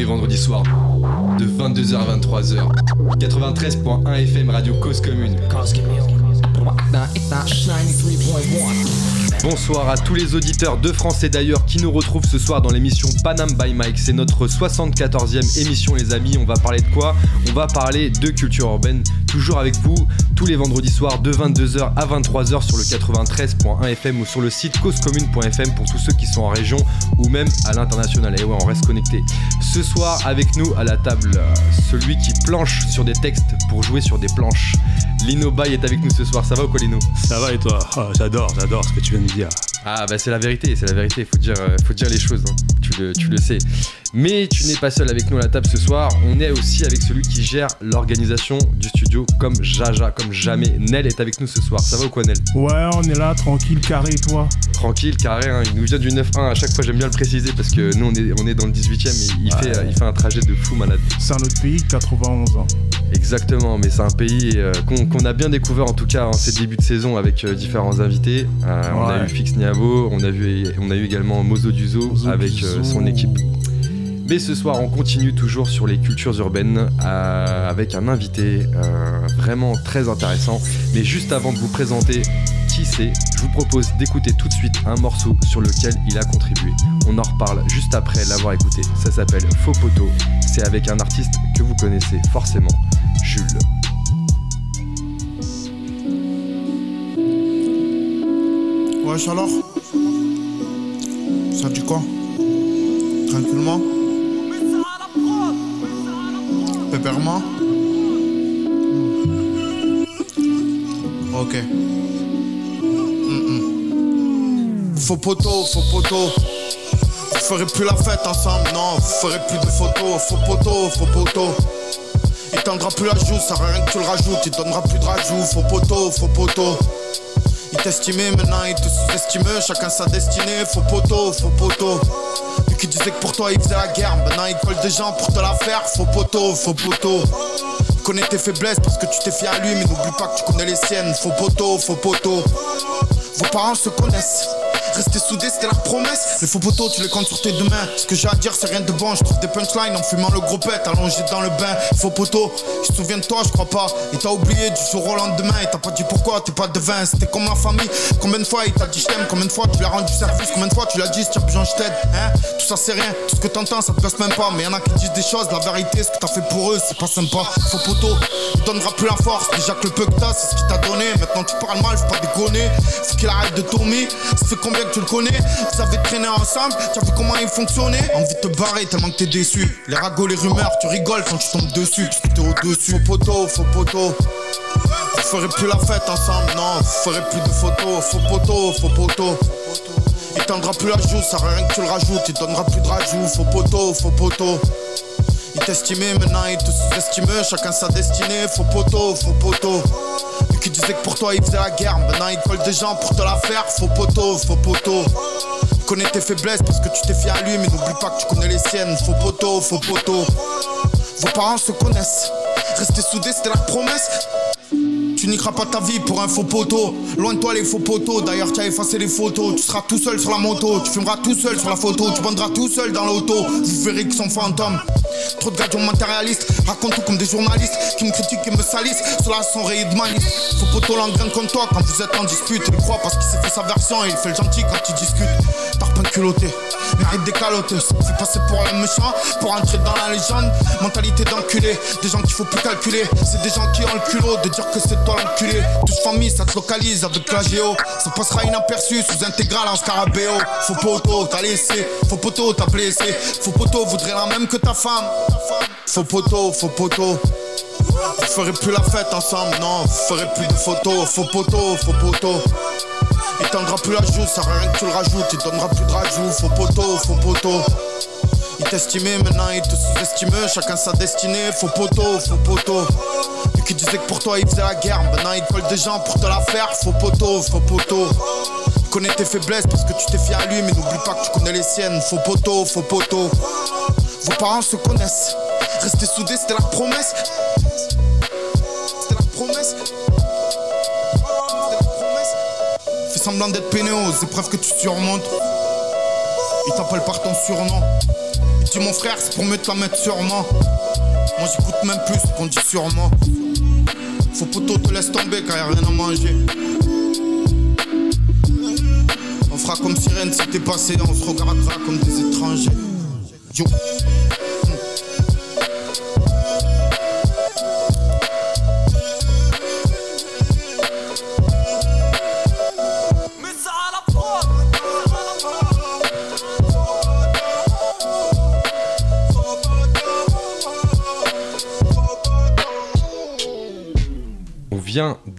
les vendredis soirs de 22h à 23h. 93.1 FM Radio Cause Commune. Bonsoir à tous les auditeurs de France et d'ailleurs qui nous retrouvent ce soir dans l'émission Panam by Mike. C'est notre 74e émission les amis. On va parler de quoi? On va parler de culture urbaine. Toujours avec vous tous les vendredis soirs de 22h à 23h sur le 93.1 FM ou sur le site causecommune.fm pour tous ceux qui sont en région ou même à l'international. Et ouais, on reste connecté. Ce soir avec nous à la table, euh, celui qui planche sur des textes pour jouer sur des planches. Lino Bay est avec nous ce soir. Ça va ou quoi Lino? Ça va et toi? Ah, J'adore, j'adore ce que tu viens de dire. Ah bah c'est la vérité, c'est la vérité, faut dire, euh, faut dire les choses, hein. tu, le, tu le sais. Mais tu n'es pas seul avec nous à la table ce soir, on est aussi avec celui qui gère l'organisation du studio comme Jaja, comme jamais. Nel est avec nous ce soir, ça va ou quoi Nel? Ouais, on est là, tranquille, carré, toi Tranquille, carré, hein. il nous vient du 9-1, à chaque fois j'aime bien le préciser parce que nous on est, on est dans le 18ème et il, fait, il fait un trajet de fou malade. C'est un autre pays, 91 ans. Exactement, mais c'est un pays euh, qu'on a bien découvert en tout cas en ces débuts de saison avec euh, différents invités. Euh, on a eu Fix On a, vu, on a eu également Mozo Duzo avec son équipe. Mais ce soir, on continue toujours sur les cultures urbaines avec un invité vraiment très intéressant. Mais juste avant de vous présenter qui c'est, je vous propose d'écouter tout de suite un morceau sur lequel il a contribué. On en reparle juste après l'avoir écouté. Ça s'appelle Faux Poteau. C'est avec un artiste que vous connaissez forcément, Jules. Alors Ça dit quoi Tranquillement Pépèrement Ok. Faux poteau, faux poteau. Vous ferez plus la fête ensemble, non, vous ferez plus de photos. Faux poteau, faux poteau. Il tendra plus la joue, ça sert à rien que tu le rajoutes. Il donnera plus de rajout, faux poteau, faux poteau. T'estimait, maintenant il te sous-estime. Chacun sa destinée, faux poteau, faux poteau. Lui qui disait que pour toi il faisait la guerre, maintenant il colle des gens pour te la faire. Faux poteau, faux poteau. Connais tes faiblesses parce que tu t'es fié à lui, mais n'oublie pas que tu connais les siennes. Faux poteau, faux poteau. Vos parents se connaissent. Rester soudés, c'était la promesse. Les faux poteaux, tu les comptes sur tes deux mains. Ce que j'ai à dire, c'est rien de bon. Je trouve des punchlines en fumant le gros pet, allongé dans le bain. Faux poteau, je te souviens de toi, je crois pas. Il t'a oublié du jour au lendemain. Il t'a pas dit pourquoi, t'es pas devin. C'était comme la famille. Combien de fois il t'a dit je t'aime Combien de fois tu lui as rendu service? Combien de fois tu l'as dit as besoin, je t'aide Hein? Tout ça, c'est rien. Tout ce que t'entends, ça te passe même pas. Mais y'en a qui disent des choses. La vérité, ce que t'as fait pour eux, c'est pas sympa. Faux poteau, il donnera plus la force. Déjà que le peu que t'as, c'est ce qu'il t'a donné. Maintenant, tu parles mal, faut pas déconner. Qu'il arrête de tourner. Ça fait combien que tu le connais? Vous avez traîné ensemble, tu as vu comment il fonctionnait? Envie de te barrer tellement que t'es déçu. Les ragots, les rumeurs, tu rigoles quand tu tombes dessus. Parce que t'es au-dessus. Faux poteau, faux poteau. Vous ferez plus la fête ensemble, non, vous ferez plus de photos. Faux poteau, faux poteau. Il tendra plus la joue, ça rien que tu le rajoutes. Il donnera plus de rajout. Faux poteau, faux poteau. Il t'estimait, maintenant il te sous-estime. Chacun sa destinée. Faux poteau, faux poteau. Qui disait que pour toi il faisait la guerre, maintenant il colle des gens pour te la faire. Faux poteau, faux poteau. Connais tes faiblesses parce que tu t'es fié à lui, mais n'oublie pas que tu connais les siennes. Faux poteau, faux poteau. Vos parents se connaissent. Rester soudés, c'était la promesse. Tu niqueras pas ta vie pour un faux poteau. Loin de toi les faux poteaux. D'ailleurs, tu as effacé les photos. Tu seras tout seul sur la moto. Tu fumeras tout seul sur la photo. Tu banderas tout seul dans l'auto. Vous verrez qu'ils sont fantômes. Trop de gars matérialistes. Racontent tout comme des journalistes qui me critiquent et me salissent. Cela sont rayés de malice. Faux poteau l'engraine comme toi quand vous êtes en dispute. Il croit parce qu'il s'est fait sa version et il fait le gentil quand il discute. Tarpin culotté, mérite des calottes. C'est passé pour un méchant, pour entrer dans la légende. Mentalité d'enculé, des gens qu'il faut plus calculer. C'est des gens qui ont le culot de dire que c'est toi l'enculé. Tous famille, ça te localise avec la géo. Ça passera inaperçu sous intégrale en scarabéo. Faux poteau, t'as laissé. Faux poteau, t'as blessé. Faux poteau voudrait la même que ta femme. Faux poteau, faux poteau. Vous ferez plus la fête ensemble, non, vous ferez plus de photos. Faux poteau, faux poteau. Il tendra plus la joue, ça rien que tu le rajoutes. Il donnera plus de rajout. Faux poteau, faux poteau. Il t'estimait, maintenant il te sous-estime. Chacun sa destinée. Faux poteau, faux poteau. Lui qui disait que pour toi il faisait la guerre, maintenant il colle des gens pour te la faire. Faux poteau, faux poteau. Connais tes faiblesses parce que tu t'es fié à lui, mais n'oublie pas que tu connais les siennes. Faux poteau, faux poteau. Vos parents se connaissent. Rester soudés, c'était la promesse. C'était la promesse. Semblant d'être peiné aux épreuves que tu surmontes. Ils t'appellent par ton surnom. Ils dis mon frère, c'est pour mieux te mettre sur moi. J'écoute même plus qu'on dit moi. Faut poteau te laisse tomber car y'a rien à manger. On fera comme sirène si t'es passé, on se regardera comme des étrangers.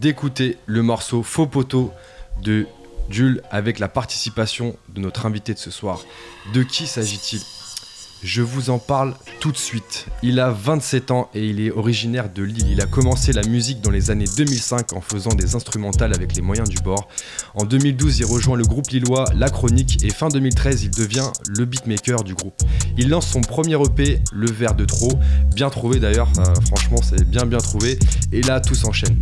D'écouter le morceau Faux poteau de Jules avec la participation de notre invité de ce soir. De qui s'agit-il? Je vous en parle tout de suite. Il a 27 ans et il est originaire de Lille. Il a commencé la musique dans les années 2005 en faisant des instrumentales avec les moyens du bord. En 2012, il rejoint le groupe lillois La Chronique et fin 2013, il devient le beatmaker du groupe. Il lance son premier EP, Le Verre de Trop. Bien trouvé d'ailleurs, euh, franchement, c'est bien bien trouvé. Et là, tout s'enchaîne.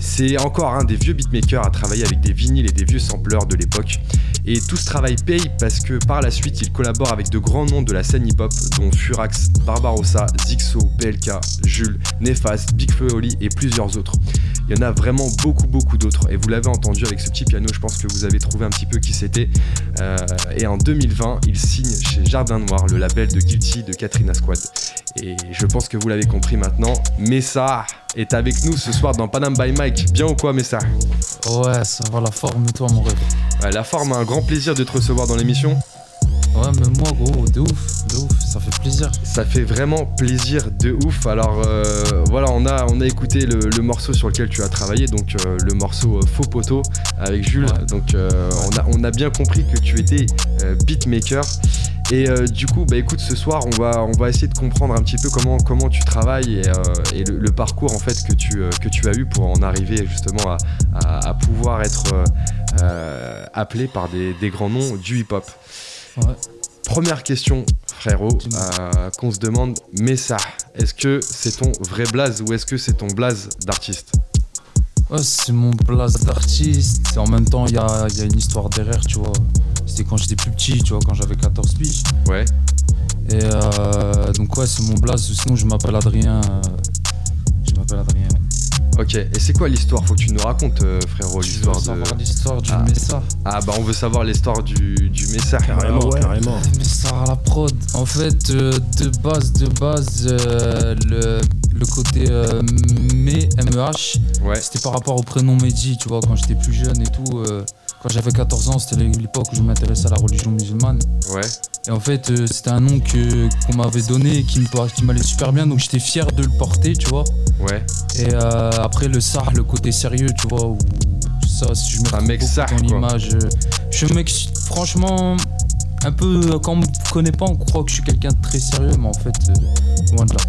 C'est encore un des vieux beatmakers à travailler avec des vinyles et des vieux sampleurs de l'époque. Et tout ce travail paye parce que par la suite, il collabore avec de grands noms de la scène hip-hop, dont Furax, Barbarossa, Zixo, PLK, Jules, Nefast, Big et plusieurs autres. Il y en a vraiment beaucoup, beaucoup d'autres. Et vous l'avez entendu avec ce petit piano, je pense que vous avez trouvé un petit peu qui c'était. Euh, et en 2020, il signe chez Jardin Noir, le label de Guilty de Katrina Squad. Et je pense que vous l'avez compris maintenant, Messa est avec nous ce soir dans Panam by Mike. Bien ou quoi, Messa Ouais, ça va la forme, toi, mon rêve. Ouais, la forme, un grand plaisir de te recevoir dans l'émission. Ouais, mais moi, gros, de ouf, ça fait plaisir. Ça fait vraiment plaisir de ouf. Alors euh, voilà, on a, on a écouté le, morceau sur lequel tu as travaillé, donc euh, le morceau euh, Faux Poteau avec Jules. Donc on, a, on a bien compris que tu étais beatmaker. Et du coup, bah écoute, ce soir, on va, on va essayer de comprendre un petit peu comment, comment tu travailles et, le, parcours en fait que tu, que tu as eu pour en arriver justement à, pouvoir être appelé par des, des grands noms du hip-hop. Première question, frérot, euh, qu'on se demande, Messa, est-ce que c'est ton vrai blaze ou est-ce que c'est ton blaze d'artiste Ouais, c'est mon blaze d'artiste. En même temps, il y a, une histoire derrière, tu vois. C'était quand j'étais plus petit, tu vois, quand j'avais 14 piges. Ouais. Et euh, donc, ouais, c'est mon blaze. Sinon, je m'appelle Adrien. Euh, je m'appelle Adrien. Ok, et c'est quoi l'histoire? Faut que tu nous racontes, euh, frérot, l'histoire de. savoir l'histoire du ah. Messa. Ah bah on veut savoir l'histoire du, du Messa. Carrément, ouais. carrément. Messa à la prod. En fait, euh, de base, de base, euh, le, le côté MEH, ouais. c'était par rapport au prénom Mehdi, tu vois, quand j'étais plus jeune et tout. Quand j'avais 14 ans, c'était l'époque où je m'intéressais à la religion musulmane. Ouais. Et en fait, c'était un nom que, qu'on m'avait donné qui, qui m'allait super bien, donc j'étais fier de le porter, tu vois. Ouais. Et euh, après le SAR, le côté sérieux, tu vois, où ça, si je me un mec SAR, dans l'image. Euh, je suis un mec, franchement, un peu, quand on me connaît pas, on croit que je suis quelqu'un de très sérieux, mais en fait, euh, loin de là.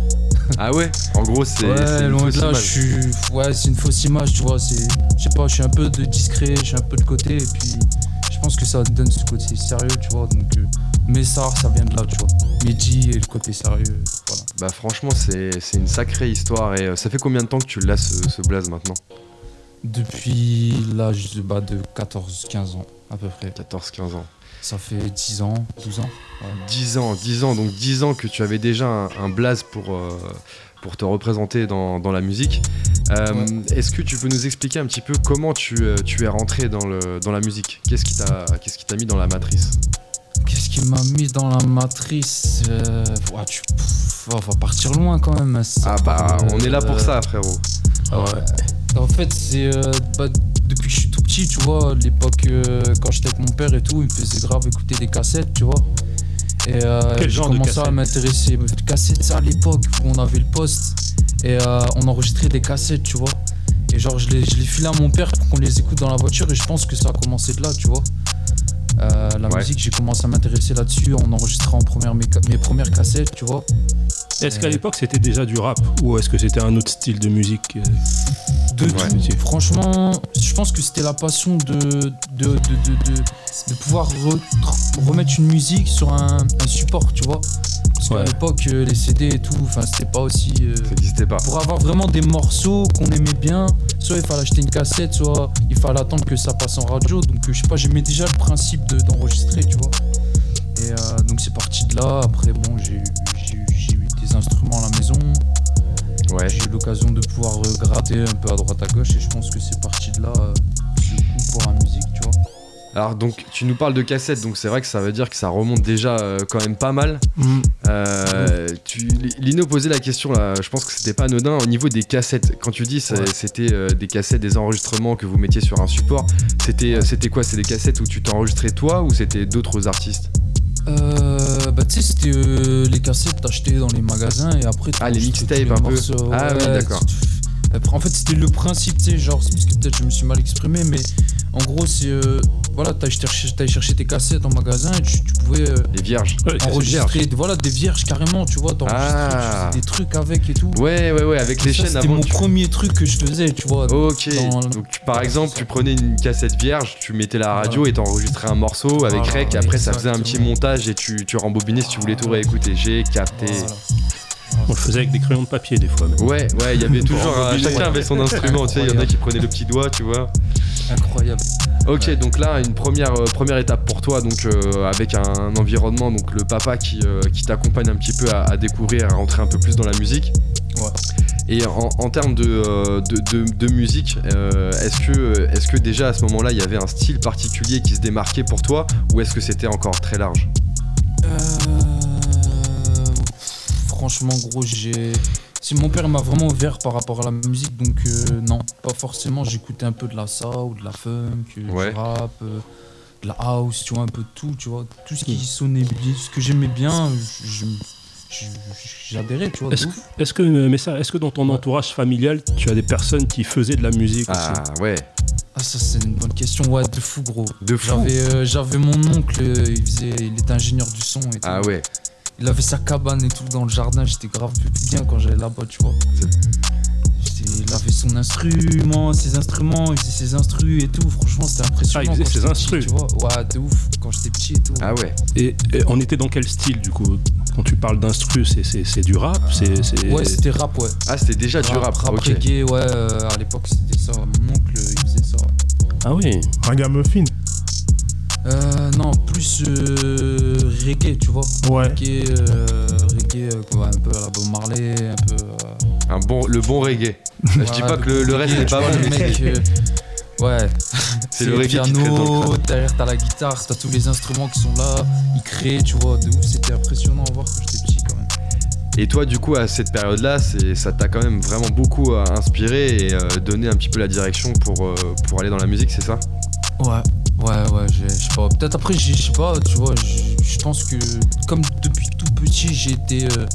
Ah ouais En gros, c'est. Ouais, loin de là, je suis. Ouais, c'est une fausse image, tu vois. C'est. Je sais pas, je suis un peu de discret, je suis un peu de côté, et puis je pense que ça donne ce côté sérieux, tu vois. Donc. Mais ça, ça vient de là, tu vois. Mehdi et le côté sérieux, voilà. Bah franchement, c'est une sacrée histoire. Et euh, ça fait combien de temps que tu l'as, ce, ce blaze, maintenant? Depuis l'âge de, bah, de 14-15 ans, à peu près. 14-15 ans. Ça fait 10 ans, 12 ans. 10 ans, 10 ans. Donc 10 ans que tu avais déjà un, blaze pour, euh, pour te représenter dans, dans la musique. Euh, est-ce que tu peux nous expliquer un petit peu comment tu, tu es rentré dans, le, dans la musique? Qu'est-ce qui t'a mis dans la matrice? Qu'est-ce qui m'a mis dans la matrice euh, tu, On va partir loin quand même. Ah bah, on est là pour ça, euh, frérot. Ouais. En fait, c'est euh, bah, petit, tu vois, l'époque quand j'étais avec mon père et tout, il me faisait grave écouter des cassettes, tu vois. Et j'ai commencé à m'intéresser. Cassettes, ça à l'époque où on avait le poste et on enregistrait des cassettes, tu vois. Et genre, je les, je les filais à mon père pour qu'on les écoute dans la voiture et je pense que ça a commencé de là, tu vois. Euh, la musique, j'ai commencé à m'intéresser là-dessus en enregistrant première mes, premières cassettes, tu vois. Est-ce qu'à l'époque c'était déjà du rap ou est-ce que c'était un autre style de musique euh, De tout. Franchement, je pense que c'était la passion de, de, de, de pouvoir remettre une musique sur un, un support, tu vois. Parce qu'à l'époque, euh, les CD et tout, enfin, c'était pas aussi. ça n'existait pas. Pour avoir vraiment des morceaux qu'on aimait bien, soit il fallait acheter une cassette, soit il fallait attendre que ça passe en radio. Donc, je sais pas, j'aimais déjà le principe d'enregistrer, tu vois. Et donc c'est parti de là. Après, bon, j'ai eu des instruments à la maison. Ouais. J'ai eu l'occasion de pouvoir gratter un peu à droite à gauche et je pense que c'est parti de là, du coup, pour la musique, tu vois. Alors donc tu nous parles de cassettes, donc c'est vrai que ça veut dire que ça remonte déjà euh, quand même pas mal. Mm. Euh, Lino posait la question là, je pense que c'était pas anodin au niveau des cassettes. Quand tu dis c'était euh, des cassettes, des enregistrements que vous mettiez sur un support, c'était c'était quoi C'est des cassettes où tu t'enregistrais toi ou c'était d'autres artistes euh, bah tu sais c'était les cassettes t'achetais dans les magasins et après ah les mixtapes un peu ah oui d'accord en fait c'était le principe tu sais genre parce que peut-être je me suis mal exprimé mais en gros, c'est. Euh, voilà, t'allais chercher, chercher tes cassettes en magasin et tu, pouvais. Euh, des vierges. enregistrer. Voilà, des vierges carrément, tu vois. Ah. des trucs avec et tout. Ouais, ouais, ouais, avec les chaînes C'était mon premier truc que je faisais, tu vois. Ok. Donc, par exemple, tu prenais une cassette vierge, tu mettais la radio et t'enregistrais un morceau avec Rec. Et après, ça faisait un petit montage et tu, tu rembobinais si tu voulais tout réécouter. J'ai capté. On le faisait avec des crayons de papier des fois. Ouais, ouais, il y avait toujours. chacun avait son instrument, tu sais, il y en a qui prenaient le petit doigt, tu vois. Incroyable. Ok, donc là, une première, euh, première étape pour toi, donc euh, avec un, environnement, donc le papa qui, euh, qui t'accompagne un petit peu à, découvrir, à rentrer un peu plus dans la musique. Ouais. Et en, termes de, de, musique, est-ce que, est que déjà à ce moment-là, il y avait un style particulier qui se démarquait pour toi, ou est-ce que c'était encore très large? Franchement, gros, j'ai si mon père m'a vraiment ouvert par rapport à la musique, donc euh, non, pas forcément. J'écoutais un peu de la soul, de la funk, euh, du rap, euh, de la house, tu vois, un peu de tout, tu vois. Tout ce qui sonnait bien, ce que j'aimais bien, j'adhérais, tu vois. Est-ce que, mais ça, est-ce que dans ton entourage familial, tu as des personnes qui faisaient de la musique Ah ouais. Ah ça c'est une bonne question, ouais, de fou gros. De fou. J'avais mon oncle, il, faisait, il était ingénieur du son et tout. Ah ouais. Il avait sa cabane et tout dans le jardin, j'étais grave bien quand j'allais là-bas, tu vois. Il avait son instrument, ses instruments, il faisait ses instrus et tout. Franchement, c'était impressionnant. Ah, il faisait ses instrus. tu vois. Ouais, de ouf, quand j'étais petit et tout. Ah ouais. Et, on était dans quel style du coup? Quand tu parles d'instrus, c'est du rap? C'est Ouais, c'était rap, ouais. Ah, c'était déjà du rap. Rap reggae, ouais. Euh, à l'époque, c'était ça. Mon oncle, il faisait ça. Ah oui. Ragamuffin euh, non, plus euh, reggae, tu vois. Ouais. Reggae, euh, reggae euh, un peu à la Bob Marley, un peu. Un bon, le bon reggae. Je dis pas que le, reste n'est pas bon, mais Ouais. C'est le reggae piano, derrière t'as la guitare, t'as tous les instruments qui sont là, ils créent, tu vois, de ouf, c'était impressionnant à voir quand j'étais petit quand même. Et toi, du coup, à cette période-là, ça t'a quand même vraiment beaucoup inspiré et donné un petit peu la direction pour, pour aller dans la musique, c'est ça? Ouais, Ouais, ouais, je sais pas. Peut-être après, je sais pas, tu vois, je pense que comme depuis tout petit, j'ai été euh,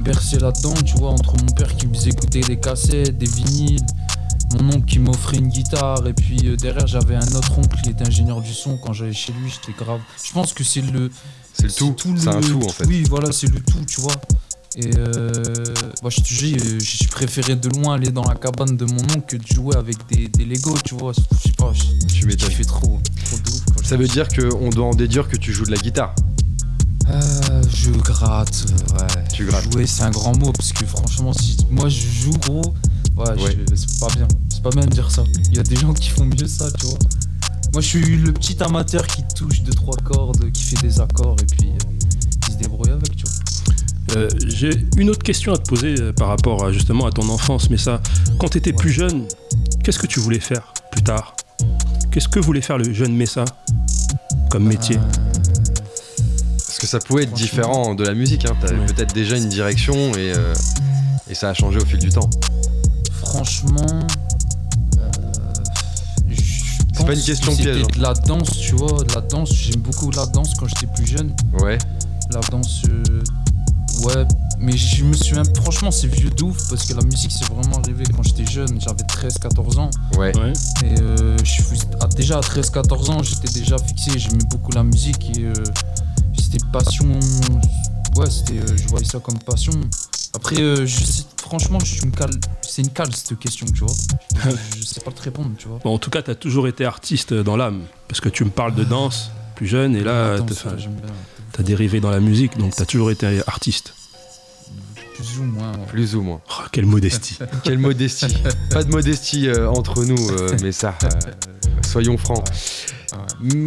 bercé là-dedans, tu vois, entre mon père qui me faisait écouter des cassettes, des vinyles, mon oncle qui m'offrait une guitare, et puis euh, derrière, j'avais un autre oncle qui était ingénieur du son. Quand j'allais chez lui, j'étais grave. Je pense que c'est le. C'est le tout, c'est un tout en fait. Oui, voilà, c'est le tout, tu vois. Et euh, je te dis, euh, je préférais de loin aller dans la cabane de mon oncle que de jouer avec des, des Lego, tu vois. Je sais pas, je, tu fais trop, trop de ouf. Ça veut dire qu'on doit en déduire que tu joues de la guitare euh, Je gratte, ouais. Tu grattes. Jouer, c'est un grand mot parce que franchement, si moi je joue gros, ouais, c'est pas bien. C'est pas bien de dire ça. Il y a des gens qui font mieux ça, tu vois. Moi, je suis le petit amateur qui touche deux trois cordes, qui fait des accords et puis euh, qui se débrouille avec, tu vois. Euh, j'ai une autre question à te poser euh, par rapport à, justement à ton enfance, mais ça, quand tu étais plus jeune, qu'est-ce que tu voulais faire plus tard? Qu'est-ce que voulait faire le jeune Messa comme métier? Parce que ça pouvait être différent de la musique, hein. tu avais peut-être déjà une direction et, euh, et, ça a changé au fil du temps. Franchement, c'est pas une question piège. Hein. de la danse, tu vois, de la danse. J'aime beaucoup la danse quand j'étais plus jeune. Ouais. La danse Ouais, mais je me souviens, franchement, c'est vieux d'ouf parce que la musique, c'est vraiment arrivé quand j'étais jeune. J'avais 13-14 ans. Ouais. Et euh, je suis, déjà à 13-14 ans, j'étais déjà fixé. J'aimais beaucoup la musique et euh, c'était passion. Ouais, c'était, euh, je voyais ça comme passion. Après, je sais, franchement, je suis une cale, c'est une cale cette question, tu vois. je, sais pas te répondre, tu vois. Bon, en tout cas, tu as toujours été artiste dans l'âme parce que tu me parles de danse plus jeune et là, t'as dérivé dans la musique, donc t'as toujours été artiste. Plus ou moins. Plus ou moins. Oh, quelle modestie. quelle modestie. Pas de modestie euh, entre nous, euh, mais ça. Euh, soyons francs.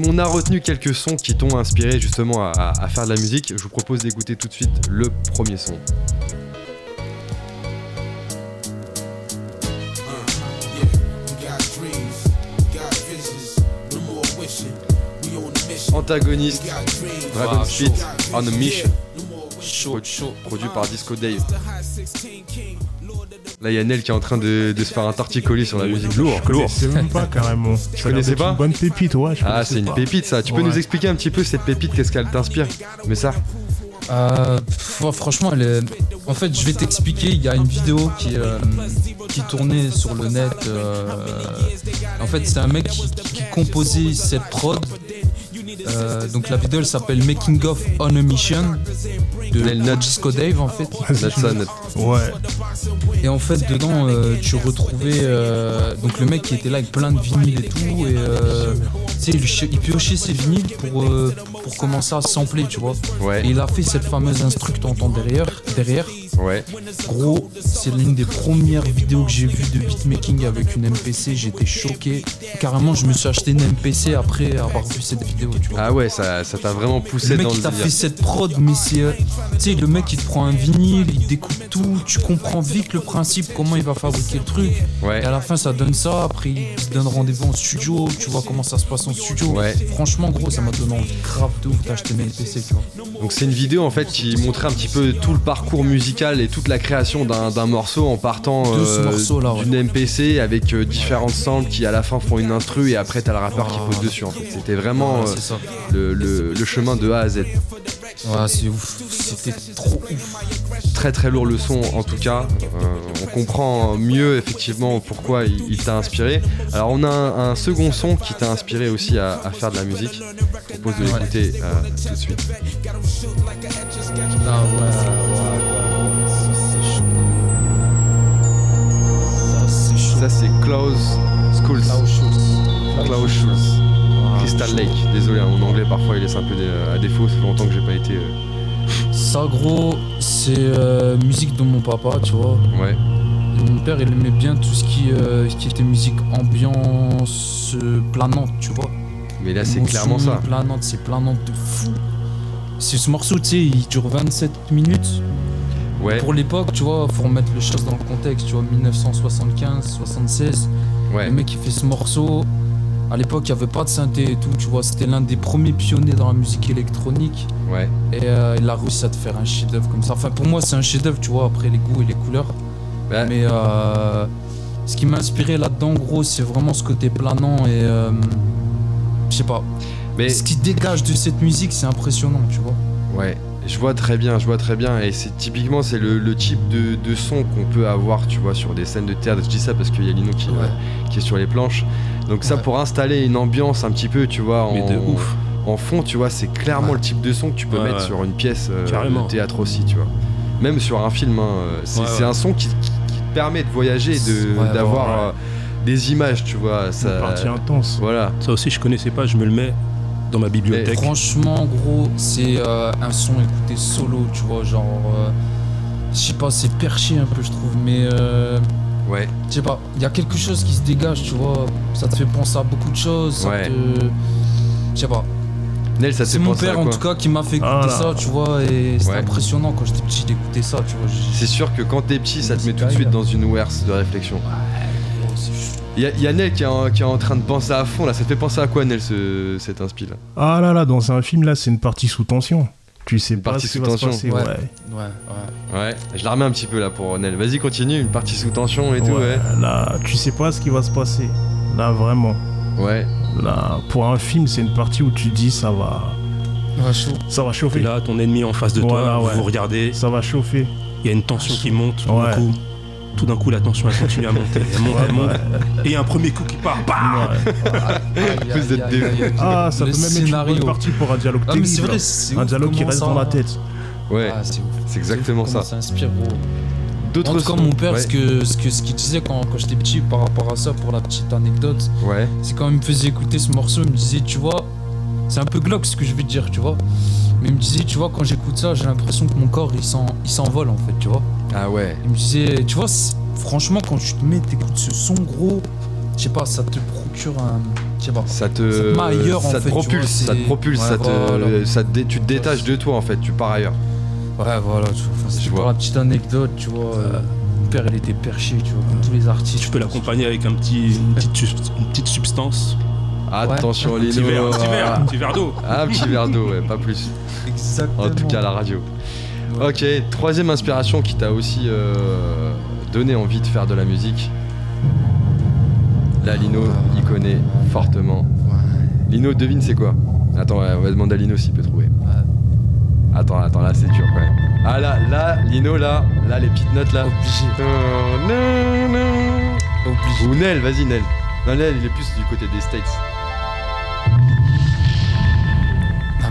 On a retenu quelques sons qui t'ont inspiré justement à, faire de la musique. Je vous propose d'écouter tout de suite le premier son. Antagoniste, Dragon Spit, On a Mission. Produit par Disco Dave. Là, il y a Nel qui est en train de, se faire un torticolis sur la musique lourd. lourd. C'est même pas carrément. Tu connaissais pas une bonne pépite, ouais. ah, c'est une pépite ça. Tu peux nous expliquer un petit peu cette pépite, qu'est-ce qu'elle t'inspire Mais ça euh, franchement, en fait, je vais t'expliquer. Il y a une vidéo qui, euh, qui tournait sur le net. Euh, en fait, c'est un mec qui, qui composait cette prod euh, donc la vidéo elle s'appelle Making of on a Mission de Disco Dave en fait. Ouais. Et en fait dedans euh, tu retrouvais euh, donc le mec qui était là avec plein de vinyles et tout et il, il piochait ses vinyles pour, pour commencer à sampler tu vois. Ouais. Et il a fait cette fameuse instru que t'entends derrière derrière. Ouais. Gros, c'est l'une des premières vidéos que j'ai vues de beatmaking avec une MPC. J'étais choqué. Carrément, je me suis acheté une MPC après avoir vu cette vidéo. Ah ouais, ça t'a vraiment poussé le mec qui t'a fait cette prod, mais c'est. Euh, tu sais, le mec il te prend un vinyle, il découpe tout, tu comprends vite le principe, comment il va fabriquer le truc. Ouais. Et à la fin, ça donne ça. Après, il te donne rendez-vous en studio, tu vois comment ça se passe en studio. Ouais. Franchement, gros, ça m'a donné envie grave de ouf d'acheter une MPC, tu vois. Donc, c'est une vidéo en fait qui montrait un petit peu tout le parcours musical et toute la création d'un morceau en partant euh, d'une MPC avec euh, différentes samples qui à la fin font une instru et après t'as le rappeur qui pose dessus en fait. C'était vraiment le, le, chemin de A à Z. Ouais, c'est ouf, c'était trop ouf. Très très lourd le son en tout cas. Euh, on comprend mieux effectivement pourquoi il, t'a inspiré. Alors on a un, second son qui t'a inspiré aussi à, faire de la musique. Je propose de l'écouter euh, tout de suite. Ah ouais, Ça c'est Klaus Schulz. Klaus Schulz. Crystal Lake. Désolé, hein, mon anglais parfois il laisse un peu à défaut. Ça fait longtemps que j'ai pas été. Euh, ça, gros, c'est euh, musique de mon papa, tu vois. Ouais. mon père, il aimait bien tout ce qui, euh, qui était musique ambiance planante, tu vois. Mais là, c'est clairement ça. Planante, c'est planante de fou. C'est ce morceau, tu sais, il dure 27 minutes. Ouais. Pour l'époque, tu vois, faut remettre les choses dans le contexte, tu vois, 1975, 76. Ouais. Le mec qui fait ce morceau, à l'époque, il n'y avait pas de synthé et tout, tu vois. C'était l'un des premiers pionniers dans la musique électronique. Ouais. Et euh, il a réussi à te faire un chef-d'œuvre comme ça. Enfin, pour moi, c'est un chef-d'œuvre, tu vois, après les goûts et les couleurs. Bah. Mais euh, ce qui m'a inspiré là-dedans, gros, c'est vraiment ce côté planant et. Euh, je sais pas. Mais... Ce qui dégage de cette musique, c'est impressionnant, tu vois. Ouais. Je vois très bien, je vois très bien. Et c'est typiquement c'est le, type de, son qu'on peut avoir, tu vois, sur des scènes de théâtre. Je dis ça parce qu'il y a Lino qui, qui est sur les planches. Donc ça pour installer une ambiance un petit peu, tu vois, en, ouf. en fond, tu vois, c'est clairement le type de son que tu peux mettre sur une pièce euh, de théâtre aussi, tu vois. Même sur un film, hein, euh, c'est un son qui, te permet de voyager, d'avoir euh, des images, tu vois. Ça, une partie intense. Voilà. Ça aussi, je connaissais pas, je me le mets dans ma bibliothèque. franchement, gros, c'est un son écouté solo, tu vois, genre. je sais pas, c'est perché un peu, je trouve, mais. Ouais. Je sais pas, il y a quelque chose qui se dégage, tu vois. Ça te fait penser à beaucoup de choses. Ouais. te... Je sais pas. Nel, ça C'est mon père en tout cas qui m'a fait écouter ah ça, tu vois, et c'était impressionnant quand j'étais petit d'écouter ça, tu vois. C'est sûr que quand t'es petit, ça te met tout de suite dans une worse de réflexion. Il y, a Nel qui est, en, train de penser à fond là, ça te fait penser à quoi Nel ce, cet inspi là? Ah là là, dans un film là, c'est une partie sous tension. Tu sais pas partie sous tension. ouais. Ouais. ouais. ouais. je la remets un petit peu là pour Nel. Vas-y, continue, une partie sous tension et tout, ouais. Là, tu sais pas ce qui va se passer. Là, vraiment. Ouais. Là, pour un film, c'est une partie où tu dis ça va. Ça va chauffer. là, ton ennemi en face de toi, vous regardez. Ça va chauffer. Il y a une tension qui monte. Du coup, tout d'un coup la tension elle continue à monter, elle monte, elle monte, et un premier coup qui part, bam Vous êtes des... Ah, ça peut même être une bonne partie pour un dialogue ah, mais vrai, un dialogue qui reste dans la tête. Ouais, ah, c'est exactement ça. Ça inspire gros. D'autres en tout cas, mon père, ce que ce que ce qu'il disait quand, quand j'étais petit par rapport à ça, pour la petite anecdote, ouais. c'est quand il me faisait écouter ce morceau, il me disait, tu vois, c'est un peu glauque ce que je vais te dire, tu vois. Mais il me disait, tu vois, quand j'écoute ça, j'ai l'impression que mon corps il s'envole en fait, tu vois. Ah ouais. Il me disait, tu vois, franchement, quand tu te mets, t'écoutes ce son gros, je sais pas, ça te procure un. Je ça te, ça te propulse, ça te propulse, ça te, ça tu te détaches de toi en fait, tu pars ailleurs. Ouais, voilà, tu vois. c'est pour la petite anecdote, tu vois. Euh, mon père, il était perché, tu vois, comme tous les artistes. Tu peux l'accompagner avec un petit, une, petite, substance. Attention, Lino. Un petit verre, un petit verre, d'eau. Ah, un petit verre d'eau, ouais, pas plus. Exactement. En tout cas, la radio. Ok, troisième inspiration qui t'a aussi euh, donné envie de faire de la musique. Là, Lino, il connaît fortement. Lino, devine c'est quoi? Attends, on va demander à Lino s'il peut trouver. Attends, attends, là c'est dur quand même. Ah là, là, Lino, là, là, les petites notes là. Obligé. Obligé. Ou Nel, vas-y Nel. Non, Nel, il est plus du côté des States.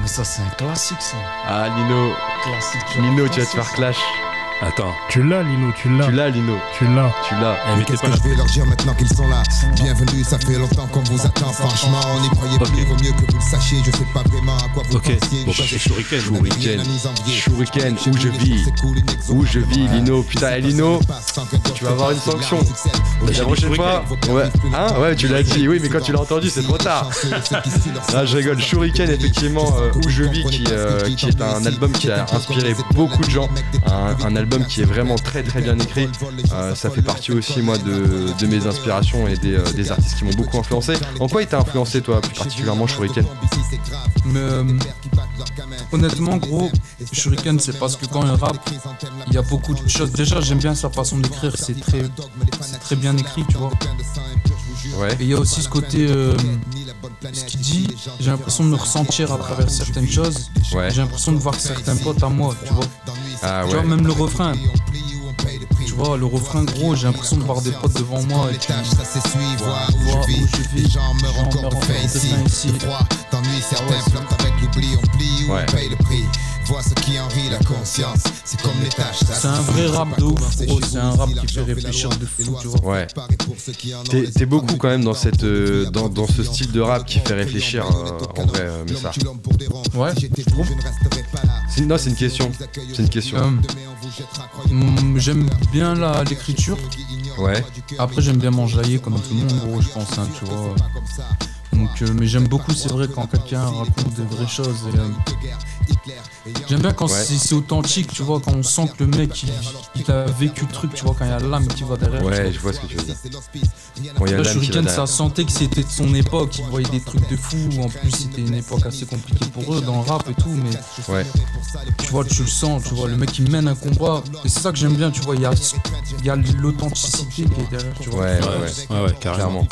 Mais ça c'est un classique ça. Ah Lino. Classique. Lino, tu vas te faire clash. Attends. Tu l'as, Lino, tu l'as. Tu l'as, Lino. Tu l'as. Tu l'as. Eh, qu'est-ce que je vais leur dire maintenant qu'ils sont là? Bienvenue, ça fait longtemps qu'on vous attend. Franchement, on n'y croyait plus. Vaut mieux que vous le sachiez. Je sais pas vraiment à quoi vous okay. pensiez. Bon, bah, c'est Shuriken. Shuriken. Shuriken, où je vis. Où je vis, Lino. Putain, Lino, tu vas avoir une sanction. La prochaine fois. Ouais. Hein Ouais, tu l'as dit. Oui, mais quand tu l'as entendu, c'est trop tard. Là, je rigole. Shuriken, effectivement, euh, où je vis, qui, euh, qui est un album qui a inspiré beaucoup de gens. Un, un album qui est vraiment très très bien écrit. Euh, ça fait partie aussi moi de, mes inspirations et euh, des, artistes qui m'ont beaucoup influencé. En quoi il t'a influencé toi plus particulièrement Shuriken? Euh, Honnêtement gros, Shuriken c'est parce que quand il rappe, il y a beaucoup de choses. Déjà j'aime bien sa façon d'écrire, c'est très, très bien écrit tu vois. Ouais. Et il y a aussi ce côté, ce qu'il dit, j'ai l'impression de me ressentir à travers certaines choses. Ouais. J'ai l'impression de voir certains potes à moi, tu vois. Ah, ouais. même le refrain, tu vois, le refrain gros, j'ai l'impression de voir des potes devant moi et tu suivre, où je vis, les gens meurent encore pour faire ici. Droit, t'ennuies certains avec l'oubli, on plie ou on paye le prix. Vois ce qui envie la conscience, c'est comme les tâches. C'est un vrai rap de ouf, c'est un rap qui fait réfléchir de fou, tu vois. Ouais. T'es beaucoup quand même dans, cette, euh, dans, dans, ce style de rap qui fait réfléchir euh, en vrai, euh, mais ça. Ouais, Non, c'est une question. C'est une question. Mm, j'aime bien l'écriture. Ouais. Après, j'aime bien m'enjailler comme tout le monde, gros, je pense, hein, tu vois. Donc, euh, mais j'aime beaucoup, c'est vrai, quand quelqu'un raconte de vraies choses. Et, euh, J'aime bien quand c'est authentique, tu vois, quand on sent que le mec il, a vécu le truc, tu vois, quand il y a l'âme qui va derrière. Ouais, je vois ce que tu veux dire. Quand il y a Shuriken, ça sentait que c'était de son époque, il voyait des trucs de fou. En plus, c'était une époque assez compliquée pour eux dans le rap et tout, mais ouais. tu vois, tu le sens, tu vois, le mec il mène un combat. Et c'est ça que j'aime bien, tu vois, il y a, y a l'authenticité qui est derrière, tu vois. Ouais, ouais, ouais, ouais, carrément.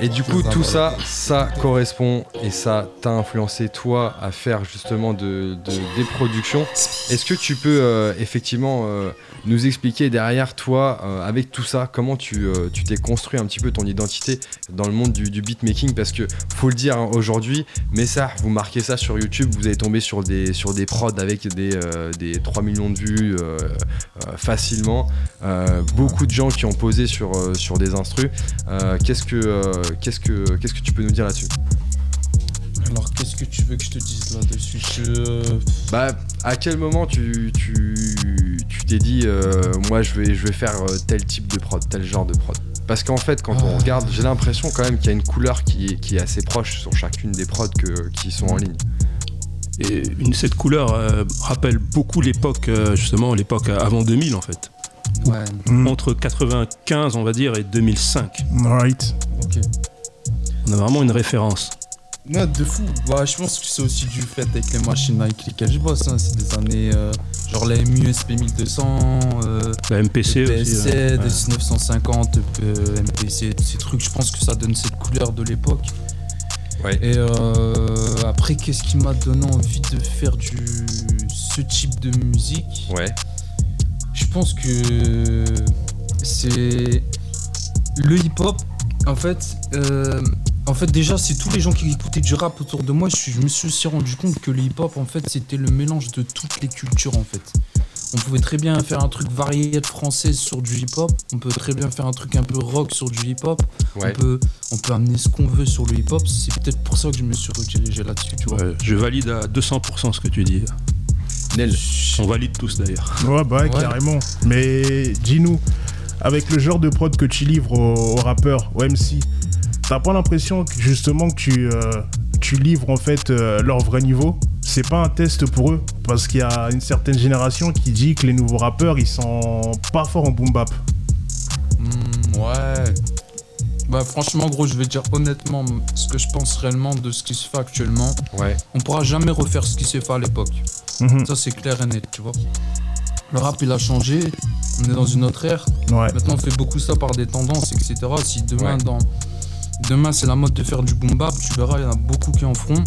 Et du coup, tout ça, ça correspond et ça t'a influencé toi à faire justement de, des productions. Est-ce que tu peux euh, effectivement euh, nous expliquer derrière toi, euh, avec tout ça, comment tu t'es construit un petit peu ton identité dans le monde du, beatmaking? Parce que faut le dire hein, aujourd'hui, mais ça, vous marquez ça sur YouTube, vous allez tomber sur des, sur des prods avec des, des 3 millions de vues facilement. beaucoup de gens qui ont posé sur, sur des instrus. qu'est-ce que qu'est-ce que qu'est-ce que tu peux nous dire là-dessus alors qu'est-ce que tu veux que je te dise là-dessus Bah à quel moment tu t'es dit euh, moi je vais, je vais faire euh, tel type de prod, tel genre de prod? Parce qu'en fait, quand on ah. regarde, j'ai l'impression quand même qu'il y a une couleur qui est, qui est assez proche sur chacune des prods que, qui sont en ligne. Et une, cette couleur euh, rappelle beaucoup l'époque, justement, l'époque avant 2000 en fait. Ouais. Entre 95, on va dire, et 2005. Right. Ok. On a vraiment une référence. Ouais, de fou. Bah, je pense que c'est aussi du fait avec les machines avec lesquelles je bosse. Hein. C'est des années. Euh, genre la MUSP 1200. Euh, la MPC le PSC, aussi. 1950, MPC, ces trucs. Je pense que ça donne cette couleur de l'époque. Ouais. Et euh, après, qu'est-ce qui m'a donné envie de faire du ce type de musique? Ouais. Je pense que c'est le hip-hop. En fait, euh, en fait, déjà, c'est tous les gens qui écoutaient du rap autour de moi. Je, me suis aussi rendu compte que le hip-hop, en fait, c'était le mélange de toutes les cultures, en fait. On pouvait très bien faire un truc varié de française sur du hip-hop. On peut très bien faire un truc un peu rock sur du hip-hop. On, peut, on peut amener ce qu'on veut sur le hip-hop. C'est peut-être pour ça que je me suis redirigé là-dessus, tu vois. je valide à 200% ce que tu dis. Nel. On valide tous d'ailleurs. Ouais, bah carrément. Mais dis-nous, avec le genre de prod que tu livres aux, aux rappeurs, aux MC, t'as pas l'impression que justement que tu, euh, tu livres en fait euh, leur vrai niveau? C'est pas un test pour eux? Parce qu'il y a une certaine génération qui dit que les nouveaux rappeurs ils sont pas forts en boom bap. Hmm, ouais. Bah franchement gros je vais dire honnêtement ce que je pense réellement de ce qui se fait actuellement. Ouais. On pourra jamais refaire ce qui s'est fait à l'époque. Mhm. Ça c'est clair et net, tu vois. Le rap il a changé, on est dans une autre ère. Maintenant on fait beaucoup ça par des tendances, etc. Si demain dans demain c'est la mode de faire du boom bap, tu verras, il y en a beaucoup qui en feront.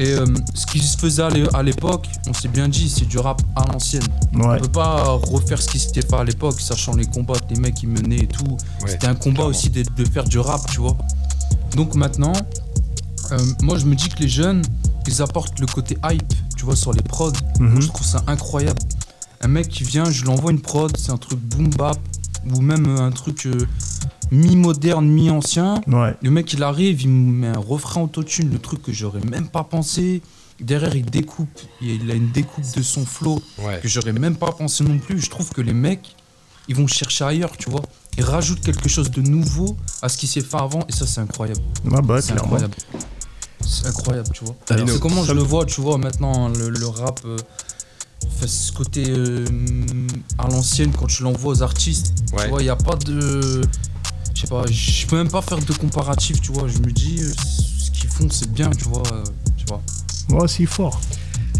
Et euh, ce qui se faisait à l'époque, on s'est bien dit, c'est du rap à l'ancienne. On peut pas refaire ce qui s'était fait à l'époque, sachant les combats que les mecs qui menaient et tout. C'était un combat aussi de, faire du rap, tu vois. Donc maintenant, euh, moi je me dis que les jeunes, ils apportent le côté hype, tu vois, sur les prods. Mhm. je trouve ça incroyable. Un mec qui vient, je lui envoie une prod, c'est un truc boom bap, ou même euh, un truc mi-moderne, mi-ancien. Le mec, il arrive, il me met un refrain autotune, le truc que j'aurais même pas pensé. Derrière, il découpe, il a une découpe de son flow que j'aurais même pas pensé non plus. Je trouve que les mecs, ils vont chercher ailleurs, tu vois. Ils rajoutent quelque chose de nouveau à ce qui s'est fait avant, et ça, c'est incroyable. Ah bah, c'est incroyable. C'est incroyable, tu vois. C'est comment je le vois, tu vois, maintenant, le, rap. Euh, ce côté euh, à l'ancienne quand tu l'envoies aux artistes. Tu vois, il n'y a pas de je sais pas, je peux même pas faire de comparatif, tu vois. Je me dis, euh, ce qu'ils font, c'est bien, tu vois. Euh, tu vois. Moi aussi fort.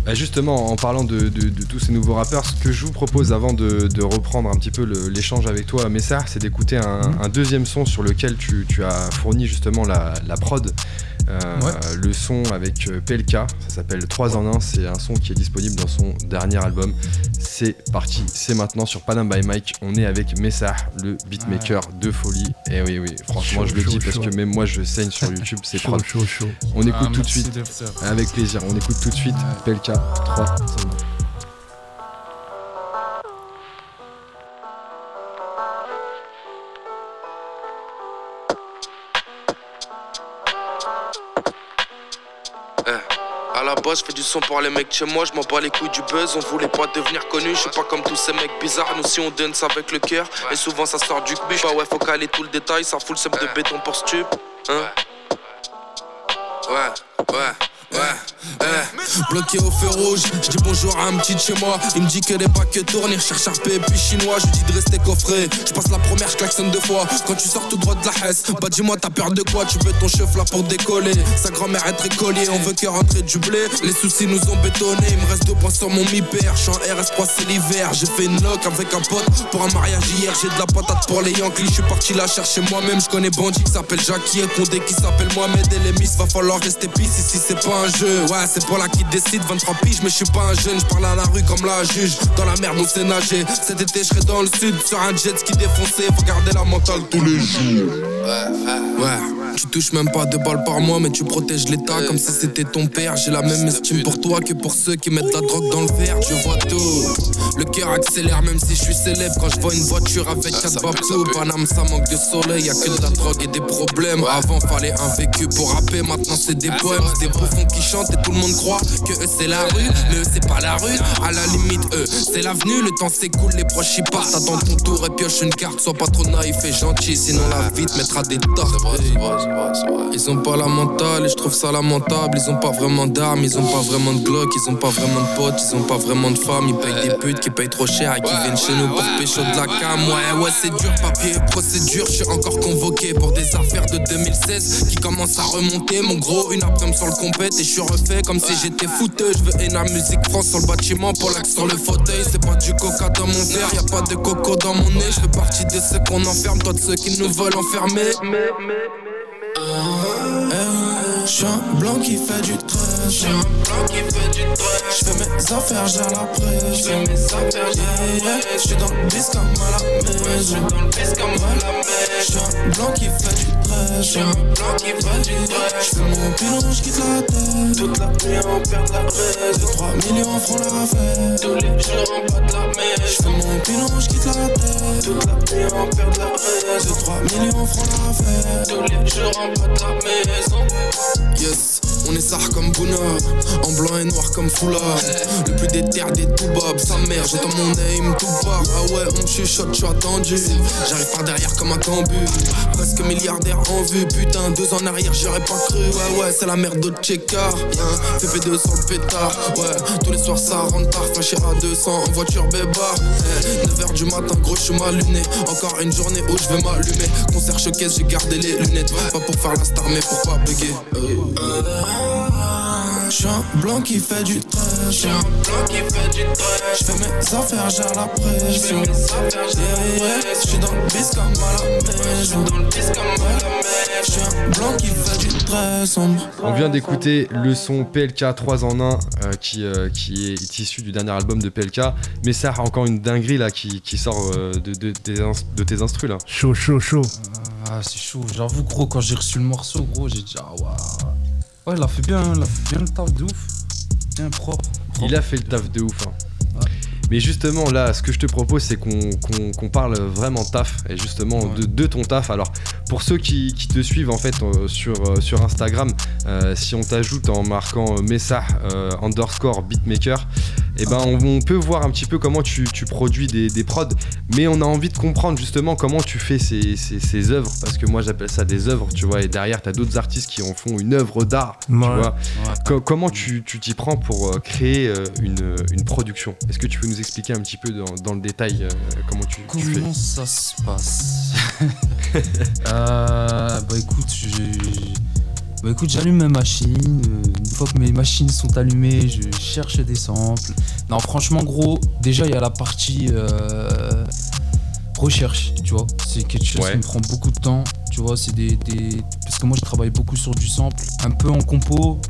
Bah, justement, en parlant de, tous ces nouveaux rappeurs, ce que je vous propose avant de, reprendre un petit peu l'échange avec toi, Messar, c'est d'écouter un, mhm. deuxième son sur lequel tu, as fourni justement la, la prod. Euh, le son avec euh, PLK, ça s'appelle 3 en 1, c'est un son qui est disponible dans son dernier album. C'est parti, c'est maintenant sur Panam by Mike. On est avec Messah, le beatmaker de folie. Et oui, oui, franchement, je le dis parce que même moi je saigne sur YouTube, c'est prod. On écoute ah, tout de suite, avec plaisir, on écoute tout de suite PLK 3 en 1. Je fais du son pour les mecs chez moi, je m'en bats les couilles du buzz, on voulait pas devenir connu, je suis pas comme tous ces mecs bizarres, nous si on donne ça avec le cœur, et souvent ça sort du cul, bah ouais faut caler tout le détail, ça fout le sep de béton pour stup, hein. Ouais, ouais. Ouais, eh. Bloqué au feu rouge, je dis bonjour à un petit de chez moi. Il me dit que les bacs tournent, il recherche RP et puis chinois. Je dis de rester coffré. Je passe la première, je klaxonne deux fois. Quand tu sors tout droit de la Hesse, bah dis-moi t'as peur de quoi? Tu veux ton chef là pour décoller. Sa grand-mère est très on veut que rentrer du blé. Les soucis nous ont bétonné, il me reste deux points sur mon mi-père. Je en RS3, c'est l'hiver. J'ai fait une lock avec un pote pour un mariage hier. J'ai de la patate pour les Yankees. Je suis parti la chercher moi-même. Je connais Bandit qui s'appelle Jackie et Condé qui s'appelle Mohamed et les Miss. Va falloir rester pisse ici, c'est pas Ouais, c'est pour la qui décide. 23 piges, mais je suis pas un jeune. Je parle à la rue comme la juge. Dans la merde, on sait nager. Cet été, je dans le sud. Sur un jet ski défoncé. Faut garder la mentale tous les jours. Ouais, ouais. Tu touches même pas deux balles par mois, mais tu protèges l'État comme si c'était ton père. J'ai la même estime pour toi que pour ceux qui mettent la drogue dans le verre. Je vois tout. Le cœur accélère même si je suis célèbre. Quand je vois une voiture avec 4 babsous, Paname, ça manque de soleil. Y'a que de la drogue et des problèmes. Avant, fallait un vécu pour rapper. Maintenant, c'est des poèmes. Des qui chantent et tout le monde croit que eux, c'est la rue. Mais eux, c'est pas la rue. À la limite, eux, c'est l'avenue. Le temps s'écoule, les proches y partent. Attends ton tour et pioche une carte. Sois pas trop naïf et gentil. Sinon, la vie te mettra des tartes. Ils ont pas la mentale et je trouve ça lamentable. Ils ont pas vraiment d'armes, ils ont pas vraiment de glock, ils ont pas vraiment de potes, ils ont pas vraiment de femmes. Ils payent des putes qui payent trop cher et qui viennent chez nous pour pécho de la cam. Ouais, ouais, c'est dur, papier, procédure. Je suis encore convoqué pour des affaires de 2016 qui commencent à remonter. Mon gros, une après sur le compète et je suis refait comme si j'étais fouteux. Je veux la Musique France sur le bâtiment pour l'axe sur le fauteuil. C'est pas du coca dans mon verre, y a pas de coco dans mon nez. Je fais partie de ceux qu'on enferme, toi de ceux qui nous veulent enfermer. Je suis un blanc qui fait du trait. Je un blanc qui fait du trait. Je fais mes affaires, j'ai la presse. Je fais mes affaires, yeah, yeah. Je suis dans le bis comme à la maison. Je suis dans le bis comme à la maison. Je suis un blanc qui fait du trait. Je suis un blanc qui fait du. Je fais mon pilon, je quitte la tête. Toute la nuit on perd la presse. 3 millions francs la fête. Tous les jours on bat la messe. Je fais mon pilon, je quitte la tête. Toute la nuit on perd la presse. 3 millions francs la fête. Tous les jours on bat la maison. Yes On est sard comme Bouna, en blanc et noir comme Foulard. Le plus des tout bob, sa mère, j'entends mon name tout bas. Ah ouais, on chuchote, je attendu. J'arrive par derrière comme un tambu. Presque milliardaire en vue, putain, deux en arrière, j'aurais pas cru. Ouais, ouais, c'est la merde de Tcheka. Yeah. PP2 sur le pétard. Ouais, tous les soirs ça rentre tard, fâché à 200 en voiture bébar. 9h du matin, gros, je suis luné. Encore une journée où je vais m'allumer. Concert showcase, j'ai gardé les lunettes. Pas pour faire la star, mais pour pas bugger. J'suis un blanc qui fait du trash. J'suis un blanc qui fait du trash. J'fais mes affaires, j'ai la pression. J'suis dans le bis comme à la maison. Dans le bis comme à la maison. J'suis un blanc qui fait du très sombre. On vient d'écouter le son PLK 3 en 1 euh, qui, euh, qui est issu du dernier album de PLK. Mais ça a encore une dinguerie là qui, qui sort euh, de, de, de, tes instrus là. Chaud, chaud, chaud. Ah, c'est chaud. J'avoue, gros, quand j'ai reçu le morceau, gros, j'ai dit, ah, waouh. Ouais, il a fait bien, il a fait bien le taf de ouf. Bien propre. Il a fait le taf de ouf. Hein. Mais justement, là, ce que je te propose, c'est qu'on parle vraiment taf, et justement de, ton taf. Alors, pour ceux qui, te suivent en fait euh, sur, euh, sur Instagram, euh, si on t'ajoute en marquant Messa underscore beatmaker, eh ben on, peut voir un petit peu comment tu, produis des, des, prods, mais on a envie de comprendre justement comment tu fais ces, ces, œuvres, parce que moi j'appelle ça des œuvres, tu vois, et derrière tu as d'autres artistes qui en font une œuvre d'art, tu vois. comment tu t'y prends pour créer une, une production? Est-ce que tu peux nous expliquer un petit peu dans, le détail euh, comment tu, comment fais? Comment ça se passe? Euh, Bah écoute, bah écoute, j'allume ma machine. Euh, une fois que mes machines sont allumées, je cherche des samples. Non, franchement, gros, déjà il y a la partie recherche, tu vois. C'est quelque chose qui me prend beaucoup de temps. Tu vois, c'est des, des, Parce que moi je travaille beaucoup sur du sample, un peu en compo,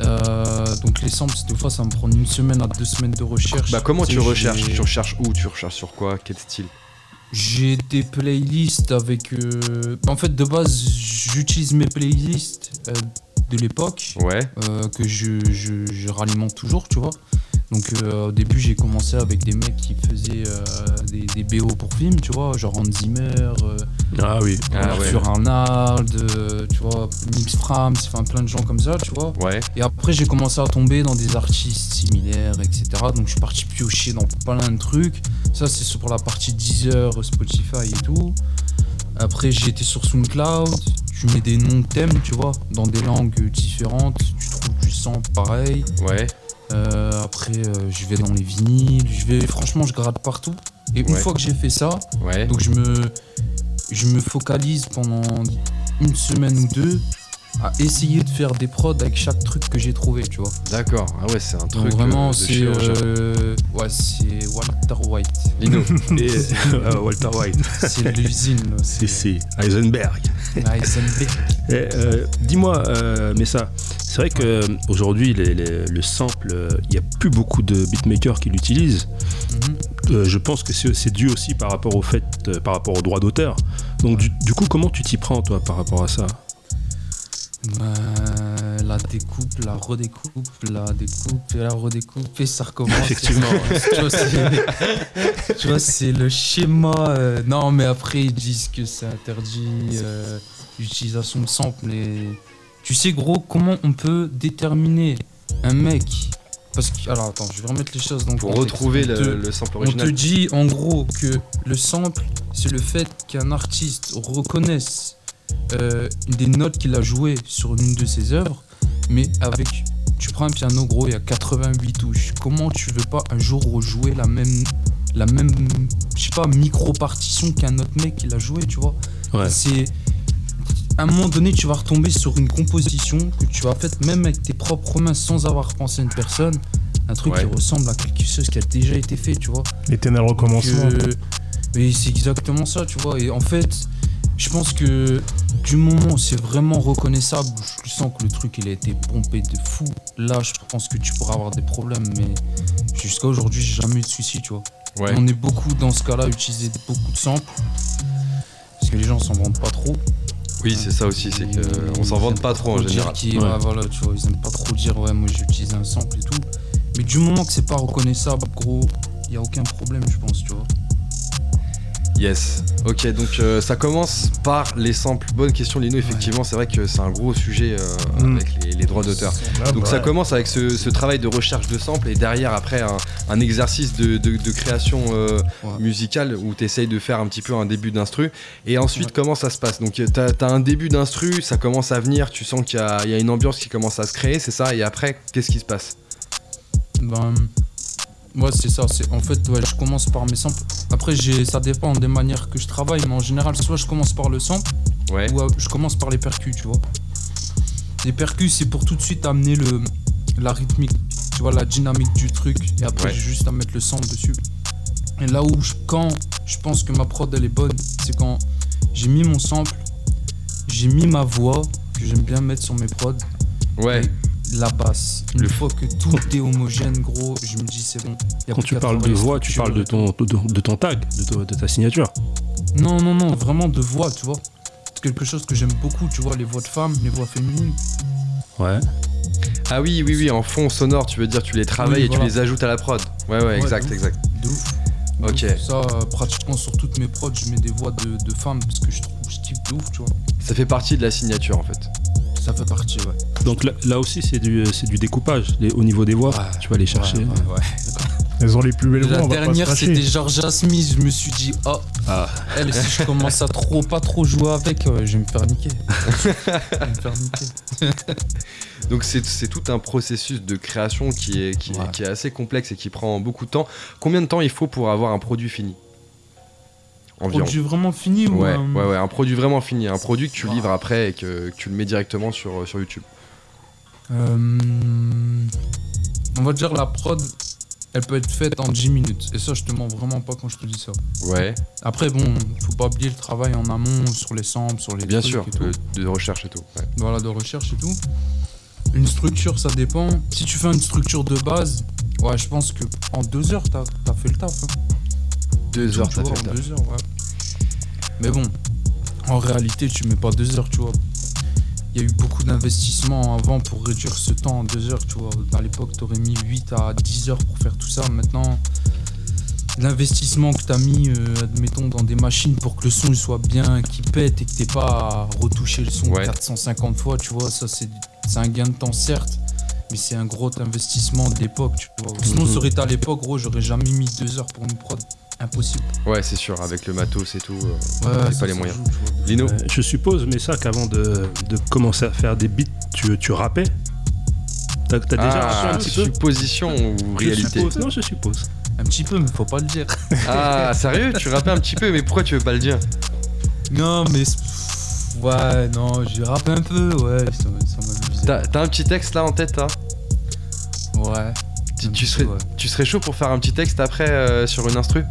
euh, donc les samples, des fois, ça me prend une semaine à deux semaines de recherche. Bah comment tu recherches? Tu recherches où? Tu recherches sur quoi? Quel style? J'ai des playlists avec... Euh, en fait, de base, j'utilise mes playlists euh, de l'époque. Ouais. que je, je, je ralimente toujours, tu vois. Donc euh, au début j'ai commencé avec des mecs qui faisaient euh, des, BO pour films, tu vois, genre Hans Zimmer, euh, ah oui, Arthur ah, Arnold, tu vois, Nix Frams, enfin plein de gens comme ça, tu vois. Ouais. Et après j'ai commencé à tomber dans des artistes similaires, etc. Donc je suis parti piocher dans plein de trucs. Ça c'est pour la partie Deezer, Spotify et tout. Après j'ai été sur SoundCloud, tu mets des noms de thèmes, tu vois, dans des langues différentes, tu trouves du sang pareil. Ouais. Euh, après, euh, je vais dans les vinyles, je vais, franchement, je gratte partout. Et une fois que j'ai fait ça, donc je me, je me focalise pendant une semaine ou deux à essayer de faire des prods avec chaque truc que j'ai trouvé, tu vois. D'accord. Ah ouais, c'est un truc. vraiment, c'est ouais, c'est Walter White. Lino. Et, Walter White. C'est l'usine. C'est Heisenberg. Heisenberg. Dis-moi, mais ça, c'est vrai qu'aujourd'hui, le sample, il n'y a plus beaucoup de beatmakers qui l'utilisent. Mhm. je pense que c'est dû aussi par rapport au fait, par rapport au droit d'auteur. Donc, du coup, comment tu t'y prends, toi, par rapport à ça? Euh, la découpe, la redécoupe, la découpe et la redécoupe et ça recommence. Effectivement. tu vois, c'est le schéma. Euh, non, mais après ils disent que c'est interdit euh, l'utilisation de samples. Mais tu sais, gros, comment on peut déterminer un mec? Parce que, alors attends, je vais remettre les choses dans Pour retrouver le, sample original. On te dit en gros que le sample, c'est le fait qu'un artiste reconnaisse euh, des notes qu'il a jouées sur une de ses œuvres, mais avec. Tu prends un piano gros, il y a 88 touches. Comment tu veux pas un jour rejouer la même. La même. Je sais pas, micro-partition qu'un autre mec qui l'a joué, tu vois? C'est. À un moment donné, tu vas retomber sur une composition que tu as faite même avec tes propres mains sans avoir pensé à une personne. Un truc qui ressemble à quelque chose qui a déjà été fait, tu vois. L'éternel recommencement. mais c'est exactement ça, tu vois. Et en fait, je pense que du moment où c'est vraiment reconnaissable, je sens que le truc il a été pompé de fou. Là, je pense que tu pourras avoir des problèmes, mais jusqu'à aujourd'hui, j'ai jamais eu de soucis, tu vois. On est beaucoup dans ce cas-là, utiliser beaucoup de samples parce que les gens s'en vendent pas trop. Oui, c'est ça aussi, c'est qu'on s'en vante pas trop en général. voilà, tu vois, ils aiment pas trop dire ouais, moi j'utilise un sample et tout. Mais du moment que c'est pas reconnaissable, gros, il y a aucun problème, je pense, tu vois. Yes. Ok, donc euh, ça commence par les samples. Bonne question, Lino. Effectivement, c'est vrai que c'est un gros sujet euh, mm. avec les, droits d'auteur. Donc ça commence avec ce, travail de recherche de samples et derrière, après, un, exercice de, création euh, musicale où tu essayes de faire un petit peu un début d'instru. Et ensuite, comment ça se passe? Donc tu as, un début d'instru, ça commence à venir, tu sens qu'il y, y, a une ambiance qui commence à se créer, c'est ça? Et après, qu'est-ce qui se passe? Ben, Ouais, c'est ça. C'est en fait, ouais, je commence par mes samples. Après, j'ai, ça dépend des manières que je travaille, mais en général, soit je commence par le sample, ouais. ou euh, je commence par les percus, tu vois. Les percus, c'est pour tout de suite amener le, la rythmique, tu vois, la dynamique du truc, et après, j'ai juste à mettre le sample dessus. Et là où, je, quand je pense que ma prod elle est bonne, c'est quand j'ai mis mon sample, j'ai mis ma voix que j'aime bien mettre sur mes prods. Ouais la basse. Une fois que tout est homogène, gros, je me dis c'est bon. Quand tu parles de voix, tu parles de ton, de, ton tag, de, ta signature. Non, non, non, vraiment de voix, tu vois. C'est quelque chose que j'aime beaucoup, tu vois, les voix de femmes, les voix féminines. Ouais. Ah oui, oui, oui, en fond sonore, tu veux dire, tu les travailles et tu les ajoutes à la prod. Ouais, ouais, exact, exact. De ouf. Ok. ça, pratiquement sur toutes mes prods, je mets des voix de, de femmes parce que je trouve je type de ouf, tu vois. Ça fait partie de la signature en fait ça fait partie, ouais. Donc là, aussi, c'est du, du découpage. au niveau des voix, tu vas aller chercher. Ouais, Elles ont les plus belles voix. La dernière, c'était Georgia Smith. Je me suis dit, oh, ah. elle, si je commence à trop, pas trop jouer avec, euh, je vais me faire niquer. je vais me faire niquer. Donc c'est tout un processus de création qui est, qui, est, qui est assez complexe et qui prend beaucoup de temps. Combien de temps il faut pour avoir un produit fini? Un produit vraiment fini ou ouais, ouais, ouais, un produit vraiment fini, un produit que tu livres après et que, tu le mets directement sur, sur YouTube. Euh, on va dire la prod, elle peut être faite en 10 minutes. Et ça, je te mens vraiment pas quand je te dis ça. Ouais. Après, bon, faut pas oublier le travail en amont sur les samples, sur les Bien sûr, De, recherche et tout. Voilà, de recherche et tout. Une structure, ça dépend. Si tu fais une structure de base, ouais, je pense que en deux heures, t'as as fait le taf. Hein. Deux heures, ça fait deux heures, ouais. Mais bon, en réalité, tu mets pas deux heures, tu vois. Il y a eu beaucoup d'investissements avant pour réduire ce temps en deux heures, tu vois. À l'époque, tu aurais mis 8 à 10 heures pour faire tout ça. Maintenant, l'investissement que tu as mis, euh, admettons, dans des machines pour que le son soit bien, qui pète et que t'aies pas à retoucher le son 450 fois, tu vois, ça c'est un gain de temps certes, mais c'est un gros investissement de l'époque, tu vois. Sinon, ça aurait été à l'époque, gros, j'aurais jamais mis deux heures pour une prod impossible. Ouais, c'est sûr, avec le matos et tout, euh, pas les moyens. Lino Je suppose, mais ça, qu'avant de, commencer à faire des beats, tu, tu rappais T'as déjà ah, un petit peu Supposition ou réalité Non, je suppose. Un petit peu, mais faut pas le dire. Ah, sérieux Tu rappais un petit peu, mais pourquoi tu veux pas le dire? Non, mais. Ouais, non, j'ai rappé un peu, ouais, ça, T'as un petit texte là en tête, là Ouais. Tu, serais, tu serais chaud pour faire un petit texte après euh, sur une instru?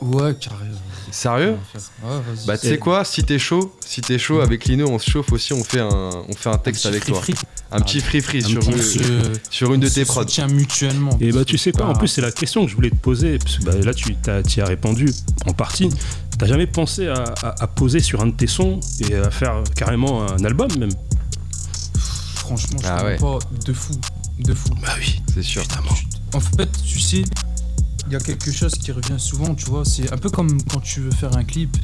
Ouais, carrément. Sérieux ouais, Bah tu sais quoi, si t'es chaud, si t'es chaud avec Lino, on se chauffe aussi, on fait un, on fait un texte avec toi. Un petit free free sur, une, sur une de tes prods. Tiens mutuellement. Et bah tu sais quoi, en plus c'est la question que je voulais te poser, parce que bah, là tu y as répondu en partie. T'as jamais pensé à, poser sur un de tes sons et à faire carrément un album même? Franchement, je ah pas de fou. De fou. Bah oui, c'est sûr. En fait, tu sais, il y a quelque chose qui revient souvent, tu vois. C'est un peu comme quand tu veux faire un clip.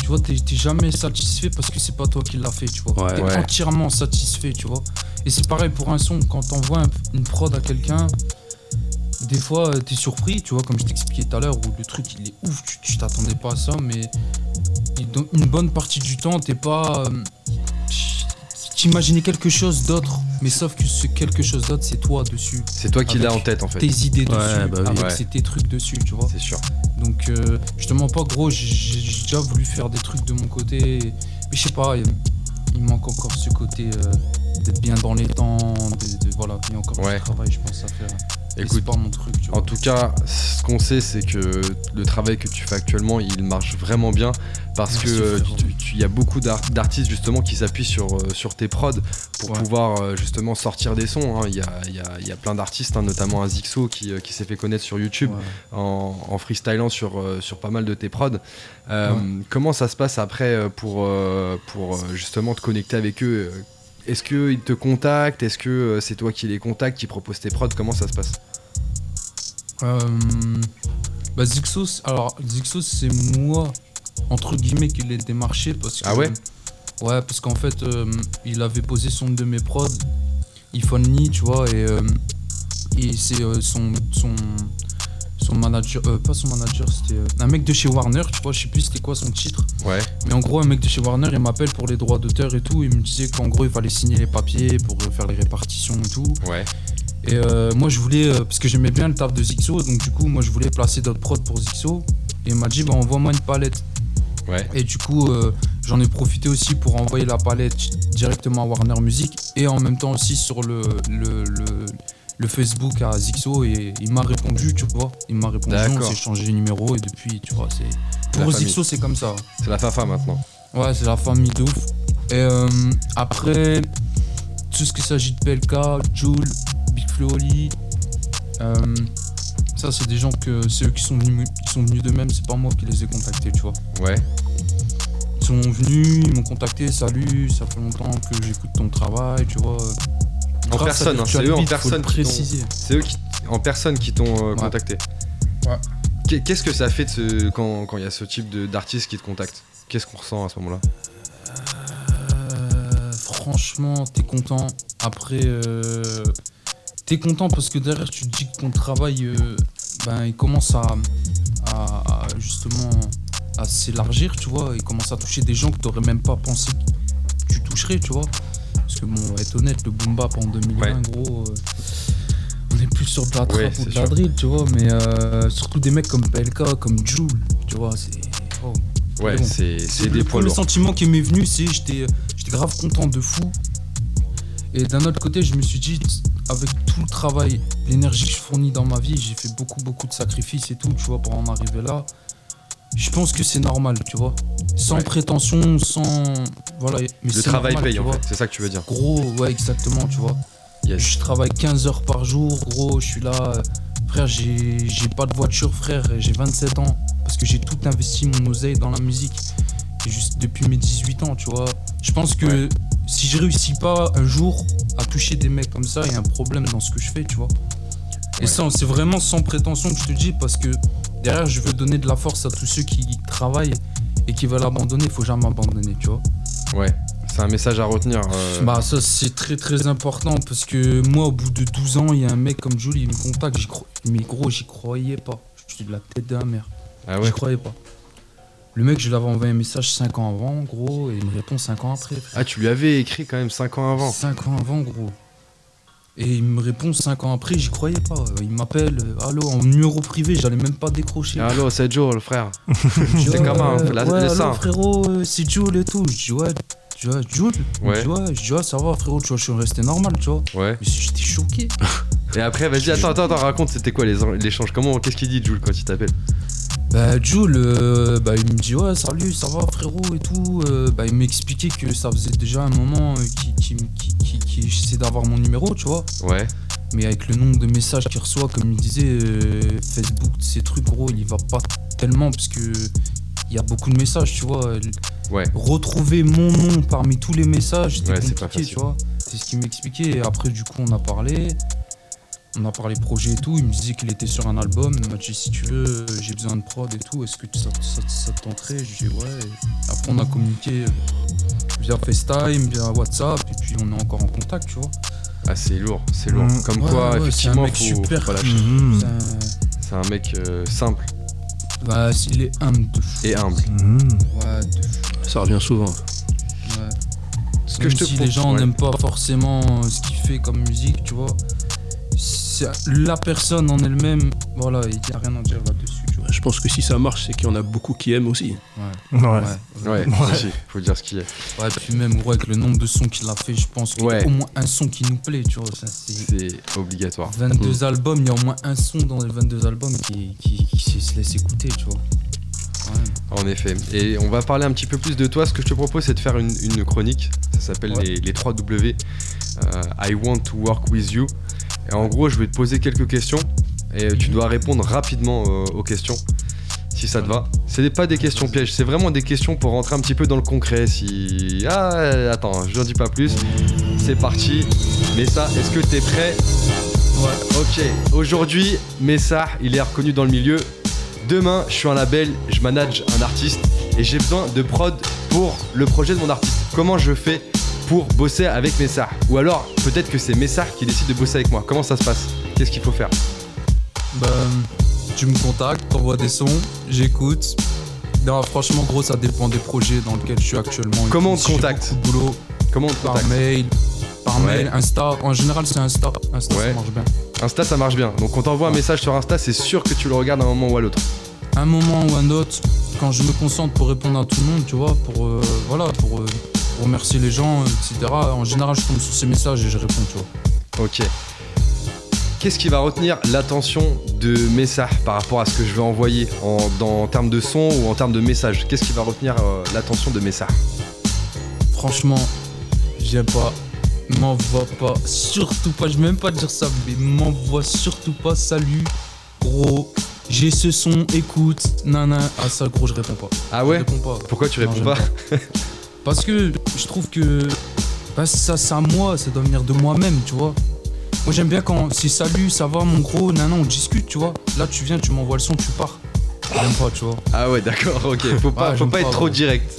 Tu vois, t'es jamais satisfait parce que c'est pas toi qui l'as fait, tu vois. t'es entièrement satisfait, tu vois. Et c'est pareil pour un son. Quand t'envoies une prod à quelqu'un, des fois t'es surpris, tu vois, comme je t'expliquais tout à l'heure, où le truc il est ouf, tu t'attendais pas à ça, mais une bonne partie du temps, t'es pas. Euh, t'imaginais quelque chose d'autre, mais sauf que ce quelque chose d'autre, c'est toi dessus. C'est toi qui l'as en tête en fait. Tes idées dessus, bah avec tes trucs dessus, tu vois. C'est sûr. Donc, euh, je te mens pas, gros, j'ai déjà voulu faire des trucs de mon côté, mais je sais pas, il, manque encore ce côté euh, d'être bien dans les temps, de, voilà, il y a encore du travail, je pense, à faire. Écoute, pas mon truc. En tout cas, ce qu'on sait, c'est que le travail que tu fais actuellement, il marche vraiment bien parce qu'il que il y a beaucoup d'artistes justement qui s'appuient sur, euh, sur tes prods pour pouvoir euh, justement sortir des sons. Hein. Il y, a, plein d'artistes, hein, notamment un Zixo qui, euh, s'est fait connaître sur YouTube en, en, freestylant sur, sur pas mal de tes prods. Comment ça se passe après pour, pour justement te connecter avec eux est-ce qu'ils te contactent Est-ce que c'est toi qui les contactes, qui proposes tes prods? Comment ça se passe? Euh, bah Zixos, alors Zixos c'est moi entre guillemets qu'il est démarché parce que. Ah ouais? Ouais, parce qu'en fait, il avait posé son de mes prods, Iphone tu vois, et, et c'est son, son, son manager, euh, pas son manager, c'était euh, un mec de chez Warner, tu vois, je sais plus c'était quoi son titre. Ouais. Mais en gros, un mec de chez Warner, il m'appelle pour les droits d'auteur et tout. Il me disait qu'en gros, il fallait signer les papiers pour faire les répartitions et tout. Ouais. Et euh, moi, je voulais, parce que j'aimais bien le taf de Zixo, donc du coup, moi, je voulais placer d'autres prods pour Zixo. Et il m'a dit, bah, envoie-moi une palette. Ouais. Et du coup, j'en ai profité aussi pour envoyer la palette directement à Warner Music et en même temps aussi sur le, le le Facebook à Zixo et il m'a répondu, tu vois. Il m'a répondu, on s'est changé de numéro et depuis, tu vois, c'est. Pour Zixo, c'est comme ça. C'est la Fafa maintenant. Ouais, c'est la famille de ouf. Et euh, après, tout ce qui s'agit de PLK, Joule, Big Flo euh, ça, c'est des gens que c'est eux qui sont venus, qui sont venus d'eux-mêmes, c'est pas moi qui les ai contactés, tu vois. Ouais. Ils sont venus, ils m'ont contacté, salut, ça fait longtemps que j'écoute ton travail, tu vois. En personne, hein, c'est eux en personne qui C'est eux qui, en personne qui t'ont euh, contacté. Ouais. Qu'est-ce que ça fait de ce, quand il y a ce type d'artiste qui te contacte? Qu'est-ce qu'on ressent à ce moment-là? Euh, Franchement, t'es content. Après, euh, t'es content parce que derrière, tu te dis que ton travail, ben, il commence à, à justement à s'élargir, tu vois. Il commence à toucher des gens que t'aurais même pas pensé que tu toucherais, tu vois. Parce que bon, on va être honnête, le boom bap en 2020, gros, euh, on est plus sur de la trap ou de la drill, tu vois. Mais euh, surtout des mecs comme PLK, comme Joule, tu vois, c'est. Oh. Ouais, c'est des poids Le sentiment qui m'est venu, c'est j'étais grave content de fou. Et d'un autre côté, je me suis dit, avec tout le travail, l'énergie que je fournis dans ma vie, j'ai fait beaucoup, beaucoup de sacrifices et tout, tu vois, pour en arriver là je pense que c'est normal, tu vois. Sans prétention, sans. Voilà. Mais le travail paye, en fait, c'est ça que tu veux dire. Gros, ouais, exactement, tu vois. Je travaille 15 heures par jour, gros, je suis là. Frère, j'ai pas de voiture, frère, j'ai 27 ans. Parce que j'ai tout investi mon oseille dans la musique. Et juste depuis mes 18 ans, tu vois. Je pense que si je réussis pas un jour à toucher des mecs comme ça, il y a un problème dans ce que je fais, tu vois. Et ça, c'est vraiment sans prétention que je te dis parce que derrière, je veux donner de la force à tous ceux qui travaillent et qui veulent abandonner. Il faut jamais abandonner, tu vois. Ouais, c'est un message à retenir. Euh. Bah, ça, c'est très très important parce que moi, au bout de 12 ans, il y a un mec comme Jules, il me contacte. Mais gros, j'y croyais pas. Je suis de la tête de la mère. Ah ouais J'y croyais pas. Le mec, je lui avais envoyé un message 5 ans avant, gros, et il me répond 5 ans après. Ah, tu lui avais écrit quand même 5 ans avant 5 ans avant, gros. Et il me répond 5 ans après, j'y croyais pas. Il m'appelle, euh, allô, en numéro privé, j'allais même pas décrocher. Allô, c'est Joe, le frère. c'est comment la, ouais, allô, frérot, euh, c'est Joe et tout. Je dis, ouais, tu vois, Jules Ouais. Je ça va, frérot, tu vois, je suis resté normal, tu vois. Ouais. Mais j'étais choqué. Et après, vas-y, attends, attends, attends, raconte, c'était quoi l'échange? Comment, qu'est-ce qu'il dit, Jules, quand il t'appelle? Bah Jules, euh, bah, il me dit ouais salut, ça va frérot et tout. bah, il m'expliquait que ça faisait déjà un moment qu'il qui, qui, qui, d'avoir mon numéro, tu vois. Ouais. Mais avec le nombre de messages qu'il reçoit, comme il disait, euh, Facebook, ces trucs, gros, il y va pas tellement parce que il y a beaucoup de messages, tu vois. Ouais. Retrouver mon nom parmi tous les messages, c'était compliqué, tu vois. C'est ce qu'il m'expliquait. Et après, du coup, on a parlé. On a parlé projet et tout. Il me disait qu'il était sur un album. Il m'a dit si tu veux, j'ai besoin de prod et tout. Est-ce que ça, ça, te tenterait? Je lui ai dit ouais. après, on a communiqué via FaceTime, via WhatsApp. Et puis, on est encore en contact, tu vois. Ah, c'est lourd, c'est lourd. Mmh. Comme quoi, effectivement, faut, super. faut pas lâcher. Mmh. C'est un... mec euh, simple. Bah, il est humble de fou. Et humble. Mmh. Ouais, de fou. Ça revient souvent. Ouais. Ce que je te si les gens n'aiment pas forcément ce qu'il fait comme musique, tu vois, la personne en elle-même, voilà, il n'y a rien à dire là-dessus. Je pense que si ça marche, c'est qu'il y en a beaucoup qui aiment aussi. Ouais. Ouais. Ouais, faut dire ce qu'il y a. Ouais, puis même avec le nombre de sons qu'il a fait, je pense qu'il y a au moins un son qui nous plaît, tu vois. C'est obligatoire. 22 mm. albums, il y a au moins un son dans les 22 albums qui, qui, se laisse écouter, tu vois. En effet. Et on va parler un petit peu plus de toi. Ce que je te propose, c'est de faire une, chronique. Ça s'appelle les, les 3 W. Euh, I want to work with you. Et en gros, je vais te poser quelques questions et tu dois répondre rapidement euh, aux questions si ça te va. C'est pas des questions pièges, c'est vraiment des questions pour rentrer un petit peu dans le concret. Si ah attends, je n'en dis pas plus. C'est parti. Messa, est-ce que t'es prêt? Ouais. Ok. Aujourd'hui, Messa, il est reconnu dans le milieu. Demain, je suis un label, je manage un artiste et j'ai besoin de prod pour le projet de mon artiste. Comment je fais pour bosser avec Messar Ou alors peut-être que c'est Messar qui décide de bosser avec moi. Comment ça se passe? Qu'est-ce qu'il faut faire? Bah, tu me contactes, t'envoies des sons, j'écoute. Non, franchement, gros, ça dépend des projets dans lesquels je suis actuellement. Comment on te contacte boulot. Comment on te Par mail, par mail, Insta. En général, c'est Insta. Insta, ça marche bien. Insta, ça marche bien. Donc, quand t'envoies un message sur Insta, c'est sûr que tu le regardes à un moment ou à l'autre. Un moment ou un autre, quand je me concentre pour répondre à tout le monde, tu vois, pour, euh, voilà, pour, euh, pour, remercier les gens, etc. En général, je tombe sur ces messages et je réponds, tu vois. Ok. Qu'est-ce qui va retenir l'attention de Messar par rapport à ce que je vais envoyer en, termes de son ou en termes de message? Qu'est-ce qui va retenir euh, l'attention de Messar Franchement, j'aime pas. M'envoie pas, surtout pas, je vais même pas dire ça, mais m'envoie surtout pas, salut, gros, j'ai ce son, écoute, nana. Ah ça gros je réponds pas. Ah ouais? Pourquoi tu réponds pas, Parce que je trouve que bah, ça c'est à moi, ça doit venir de moi-même, tu vois. Moi j'aime bien quand c'est salut, ça va mon gros, non, on discute, tu vois. Là tu viens, tu m'envoies le son, tu pars. J'aime pas, tu vois. Ah ouais, d'accord, ok. Faut pas, faut pas être trop direct.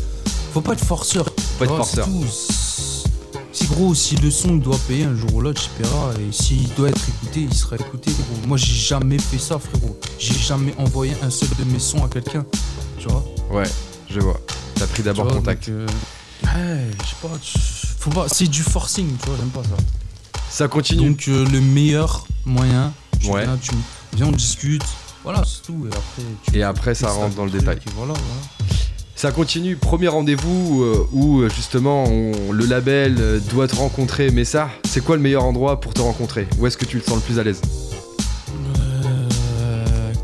Faut pas être forceur. Faut pas être forceur. Si gros, si le son doit payer un jour ou l'autre, je Et s'il doit être écouté, il sera écouté, gros. Moi j'ai jamais fait ça, frérot. J'ai jamais envoyé un seul de mes sons à quelqu'un. Tu vois Ouais, je vois. T'as pris d'abord contact. Euh, ouais, je sais pas. Faut pas. C'est du forcing, tu vois, j'aime pas ça. Ça continue. Donc euh, le meilleur moyen, tu ouais. viens, tu viens, on discute, voilà, c'est tout. Et après, et après ça rentre dans le détail. Ça continue, premier rendez-vous euh, où euh, justement le label doit te rencontrer. Mais ça, c'est quoi le meilleur endroit pour te rencontrer? Où est-ce que tu le sens le plus à l'aise?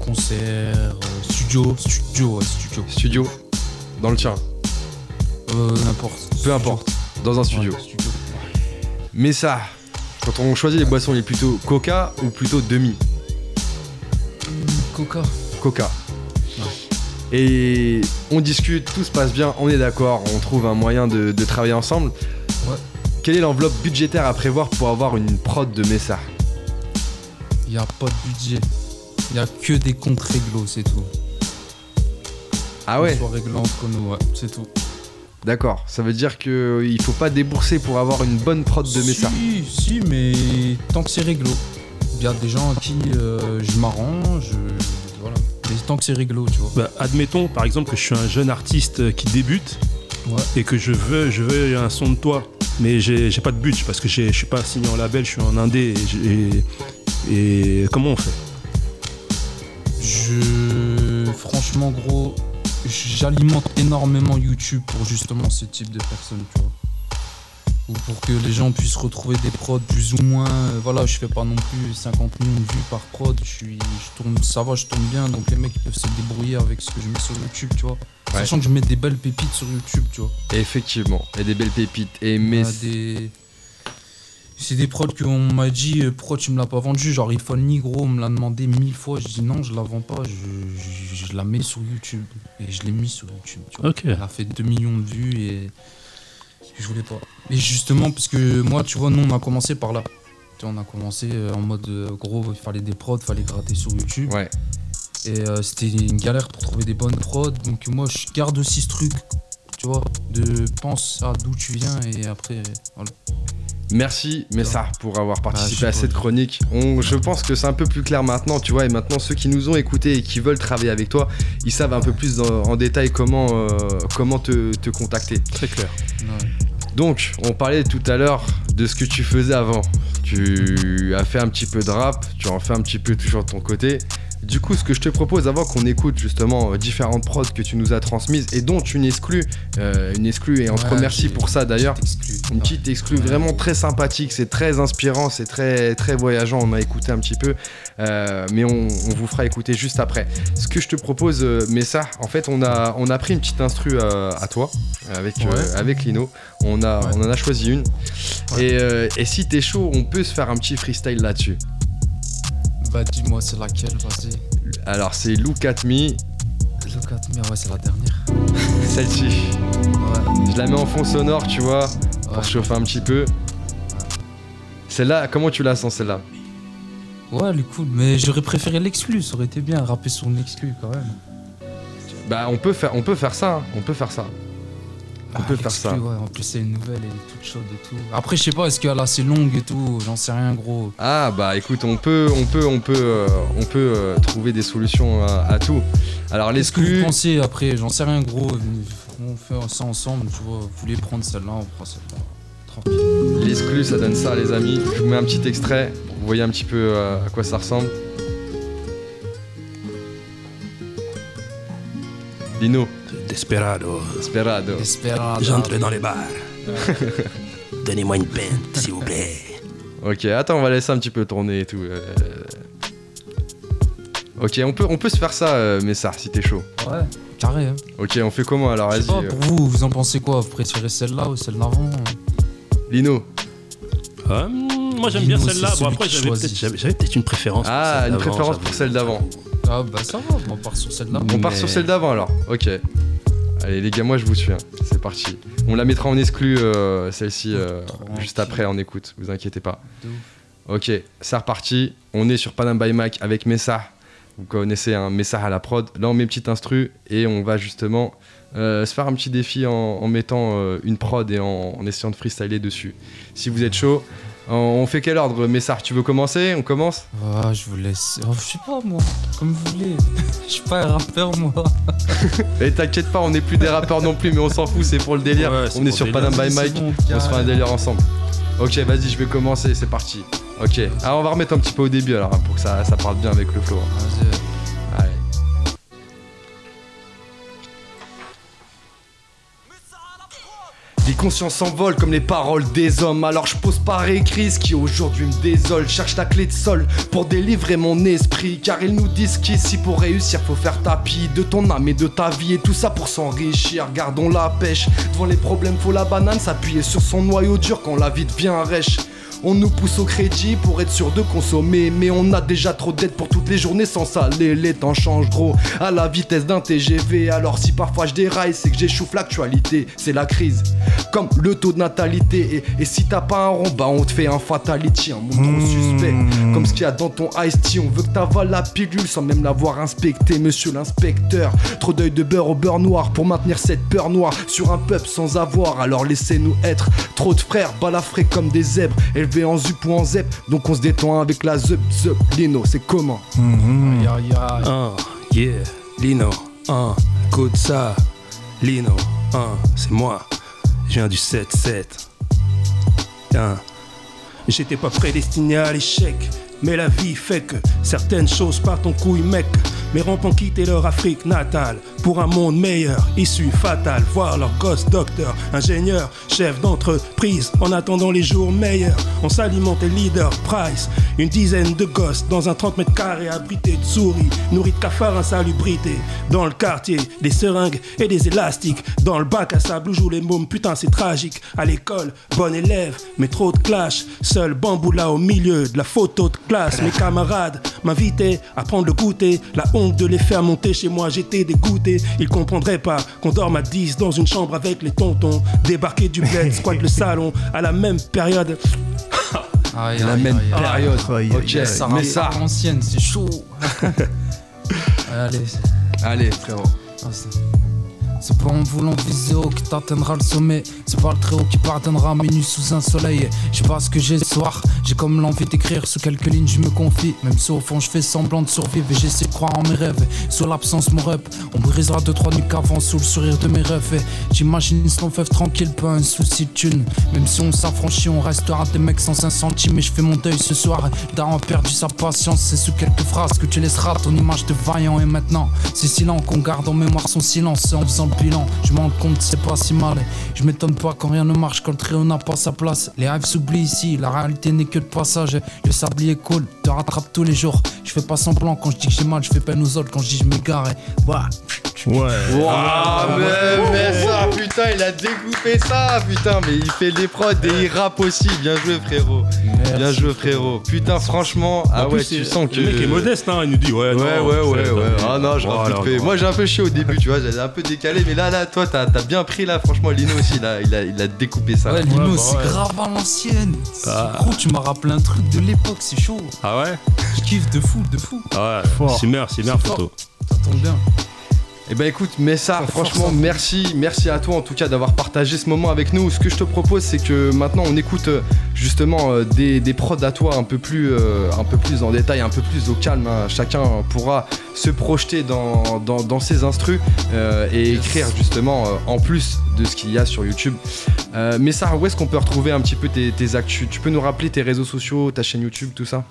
Concert, studio, studio, studio. Studio Dans le tien N'importe. Peu importe, dans un studio. Mais ça, quand on choisit les boissons, il est plutôt coca ou plutôt demi Coca. Coca. Et on discute, tout se passe bien, on est d'accord, on trouve un moyen de, travailler ensemble. Ouais. Quelle est l'enveloppe budgétaire à prévoir pour avoir une prod de Messa Il n'y a pas de budget. Il n'y a que des comptes réglos, c'est tout. Ah ouais Soit réglo entre nous, ouais, c'est tout. D'accord, ça veut dire qu'il ne faut pas débourser pour avoir une bonne prod de Messa. Si, si, mais tant que c'est réglo. Il y a des gens à qui euh, je m'arrange, voilà. Mais tant que c'est réglo, tu vois. Bah, admettons par exemple que je suis un jeune artiste qui débute et que je veux, je veux un son de toi, mais j'ai pas de budget parce que je suis pas signé en label, je suis en indé. Et, et comment on fait? Je. Franchement, gros, j'alimente énormément YouTube pour justement ce type de personnes, tu vois. Ou pour que les gens puissent retrouver des prods plus ou moins. Euh, voilà, je fais pas non plus 50 millions de vues par prod. Je suis, je tourne, ça va, je tourne bien. Donc les mecs peuvent se débrouiller avec ce que je mets sur YouTube, tu vois. Sachant que je mets des belles pépites sur YouTube, tu vois. Effectivement, et des belles pépites. Et mais des c'est des prods qu'on m'a dit euh, pourquoi tu me l'as pas vendu? Genre iPhone ni gros on me l'a demandé mille fois. Je dis non je la vends pas. Je, la mets sur YouTube. Et je l'ai mis sur YouTube tu vois. elle a fait 2 millions de vues et je voulais pas. Et justement parce que moi tu vois nous on a commencé par là. On a commencé euh, en mode euh, gros il fallait des prods fallait gratter sur YouTube. Ouais. Et c'était une galère pour trouver des bonnes prods. Donc moi je garde aussi ce truc tu vois de pense à d'où tu viens et après voilà Merci Messa pour avoir participé ah, à cette chronique. je pense que c'est un peu plus clair maintenant, tu vois, et maintenant ceux qui nous ont écoutés et qui veulent travailler avec toi, ils savent un peu plus en détail comment, euh, comment te, contacter. Très clair. Donc, on parlait tout à l'heure de ce que tu faisais avant. Tu as fait un petit peu de rap, tu en fais un petit peu toujours de ton côté. Du coup, ce que je te propose, avant qu'on écoute justement euh, différentes prods que tu nous as transmises et dont une exclue, euh, une exclue, et on te remercie pour ça d'ailleurs. Une petite exclue vraiment très sympathique, c'est très inspirant, c'est très, très voyageant. On a écouté un petit peu, euh, mais on, vous fera écouter juste après. Ce que je te propose, mais ça, en fait, on a, on a pris une petite instru à, toi avec, avec Lino. On, a, on en a choisi une. Et, et si t'es chaud, on peut se faire un petit freestyle là-dessus. Bah dis-moi c'est laquelle, vas-y. Alors c'est Look at Me. Look at Me, ouais c'est la dernière. Celle-ci. Ouais. Je la mets en fond sonore, tu vois, pour chauffer un petit peu. Celle-là, comment tu la sens celle-là? Ouais, elle est cool, mais j'aurais préféré l'exclu, ça aurait été bien, rapper sur une exclu quand même. Bah on peut faire, on peut faire ça, hein. on peut faire ça. On peut faire ça. Ouais, en plus c'est une nouvelle, elle est toute chaude et tout. Après je sais pas, est-ce qu'elle est assez longue et tout, j'en sais rien gros. Ah bah écoute, on peut, on peut, on peut, euh, on peut euh, trouver des solutions à, tout. Alors l'exclu. Qu'est-ce que vous pensez après? J'en sais rien gros. On fait ça ensemble, tu vois. Vous voulez prendre celle-là, on prend celle-là. Tranquille. L'exclu, ça donne ça les amis. Je vous mets un petit extrait pour vous voyez un petit peu euh, à quoi ça ressemble. Dino. Desperado. Desperado. Desperado. J'entre dans les bars. Donnez-moi une peine, s'il vous plaît. Ok, attends, on va laisser un petit peu tourner et tout. Euh. Ok, on peut, on peut se faire ça, euh, Messar, si t'es chaud. Ouais, carré. Hein. Ok, on fait comment alors Vas-y. Pour vous, vous en pensez quoi? Vous préférez celle-là ou celle d'avant? Lino Moi j'aime bien celle-là. Bon, après, j'avais peut-être une préférence. Ah, une préférence pour celle d'avant. Ah bah ça va, on part sur celle d'avant. On part sur celle d'avant alors, ok. Allez les gars, moi je vous suis, hein. c'est parti. On la mettra en exclu euh, celle-ci euh, juste après en écoute, vous inquiétez pas. Ok, c'est reparti. On est sur Panam by Mac avec Messa. Vous connaissez un Messa à la prod. Là on met petite instru et on va justement euh, se faire un petit défi en, mettant une prod et en, en, essayant de freestyler dessus. Si vous êtes chaud, on fait quel ordre, Messard? Tu veux commencer? On commence? Ah, je vous laisse. Oh, je sais pas, moi. Comme vous voulez. Je suis pas un rappeur, moi. Et t'inquiète pas, on n'est plus des rappeurs non plus, mais on s'en fout, c'est pour le délire. on est sur Panam by Mike, on se fait un délire ensemble. Ok, vas-y, je vais commencer, c'est parti. Ok, alors ah, on va remettre un petit peu au début alors, hein, pour que ça, ça parle bien avec le flow. Hein. Vas-y. Les consciences s'envolent comme les paroles des hommes. Alors je pose par écrit ce qui aujourd'hui me désole. Cherche la clé de sol pour délivrer mon esprit. Car ils nous disent qu'ici pour réussir faut faire tapis de ton âme et de ta vie. Et tout ça pour s'enrichir. Gardons la pêche. Devant les problèmes faut la banane s'appuyer sur son noyau dur quand la vie devient rêche. On nous pousse au crédit pour être sûr de consommer, mais on a déjà trop de dettes pour toutes les journées sans saler. Les temps changent gros à la vitesse d'un TGV. Alors si parfois je déraille, c'est que j'échouffe l'actualité. C'est la crise, comme le taux de natalité. Et, si t'as pas un rond, bah on te fait un fatality, un monde trop mmh. suspect. Comme ce qu'il y a dans ton ice tea. On veut que t'avales la pilule sans même l'avoir inspecté, monsieur l'inspecteur. Trop d'œil de beurre au beurre noir pour maintenir cette peur noire sur un peuple sans avoir. Alors laissez-nous être. Trop de frères balafrés comme des zèbres en zup ou en zep, donc on se détend avec la zup zup. Lino, c'est comment mm yeah, Lino, uh, écoute ça. Lino, uh, c'est moi. Je viens du 7-7. J'étais pas prédestiné à l'échec. Mais la vie fait que certaines choses partent en couille, mec. Mes rampes ont quitté leur Afrique natale pour un monde meilleur, issue fatale. Voir leur gosse docteur, ingénieur, chef d'entreprise en attendant les jours meilleurs. On s'alimentait leader, price. Une dizaine de gosses dans un 30 mètres carrés abrités de souris, nourris de cafards insalubrité. Dans le quartier, des seringues et des élastiques. Dans le bac à sable où jouent les mômes, putain c'est tragique. À l'école, bon élève, mais trop de clash. Seul bambou là au milieu de la photo de classe. Mes camarades m'invitaient à prendre le goûter. La honte de les faire monter chez moi, j'étais dégoûté. Ils comprendraient pas qu'on dorme à 10 dans une chambre avec les tontons. Débarquer du bed, squat le salon à la même période. la même période. ok, mais ça. ancienne, c'est chaud. Allez. Allez, frérot. C'est pas en voulant viser haut qui t'atteindra le sommet. C'est pas le très haut qui pardonnera mes nuits sous un soleil. Je sais pas ce que j'ai ce soir. J'ai comme l'envie d'écrire sous quelques lignes, je me confie. Même si au fond je fais semblant de survivre et j'essaie de croire en mes rêves. Sur l'absence, mon rep, on brisera deux trois nuits qu'avant sous le sourire de mes rêves. J'imagine ce fait tranquille, pas un souci de thune. Même si on s'affranchit, on restera des mecs sans un centime. Mais je fais mon deuil ce soir. Daron a perdu sa patience, c'est sous quelques phrases que tu laisseras ton image de vaillant. Et maintenant, c'est silent qu'on garde en mémoire son silence en faisant bilan. Je m'en compte, c'est pas si mal. Je m'étonne pas quand rien ne marche, quand le trio n'a pas sa place. Les rêves s'oublient ici, la réalité n'est que de passage. Le sablier cool, te rattrape tous les jours. Je fais pas semblant quand je dis que j'ai mal, je fais peine aux autres quand je dis je m'égare. Bah. Ouais. Wow, mais, ça, putain, il a découpé ça, putain, mais il fait des prods et il rappe aussi. Bien joué, frérot. Bien joué, frérot. Putain, franchement, ah ouais, tu sens que. Le mec est modeste, hein, il nous dit, ouais, ouais, ouais, ouais, ouais. Ah non, je rappe Moi, j'ai un peu chié au début, tu vois, j'ai un peu décalé, mais là, là, toi, t'as bien pris, là, franchement, Lino aussi, là, il a, il a découpé ça. Ouais, Lino, c'est grave à l'ancienne. Ah. tu m'as rappelé un truc de l'époque, c'est chaud. Ah ouais Je kiffe de fou, de fou. Ah ouais, Simmer, Simmer, photo. Ça tombe bien. Eh ben écoute, Messa, franchement, merci, merci à toi en tout cas d'avoir partagé ce moment avec nous. Ce que je te propose, c'est que maintenant on écoute euh, justement euh, des, des prods à toi un peu plus, euh, un peu plus en détail, un peu plus au calme. Hein. Chacun pourra se projeter dans, dans, ses instrus et écrire justement en plus de ce qu'il y a sur YouTube. Messa, où est-ce qu'on peut retrouver un petit peu tes, tes actus? Tu peux nous rappeler tes réseaux sociaux, ta chaîne YouTube, tout ça?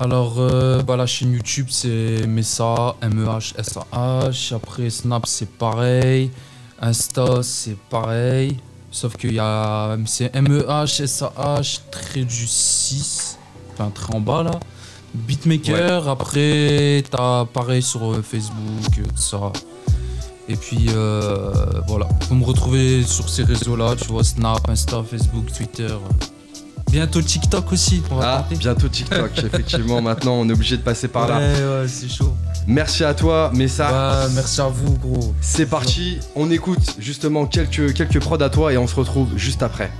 Alors, euh, bah, la chaîne YouTube, c'est Mesa, M-E-H-S-A-H. Après, Snap, c'est pareil. Insta, c'est pareil. Sauf qu'il y a. C'est M-E-H-S-A-H, trait du 6. Enfin, trait en bas, là. Beatmaker, après, t'as pareil sur euh, Facebook, tout ça. Et puis, euh, voilà. Vous me retrouver sur ces réseaux-là, tu vois, Snap, Insta, Facebook, Twitter. Bientôt TikTok aussi. ah, bientôt TikTok, effectivement. Maintenant, on est obligé de passer par là. Ouais, ouais, c'est chaud. Merci à toi, Messa. Ouais, merci à vous, gros. C'est parti. On écoute justement quelques, quelques prods à toi et on se retrouve juste après.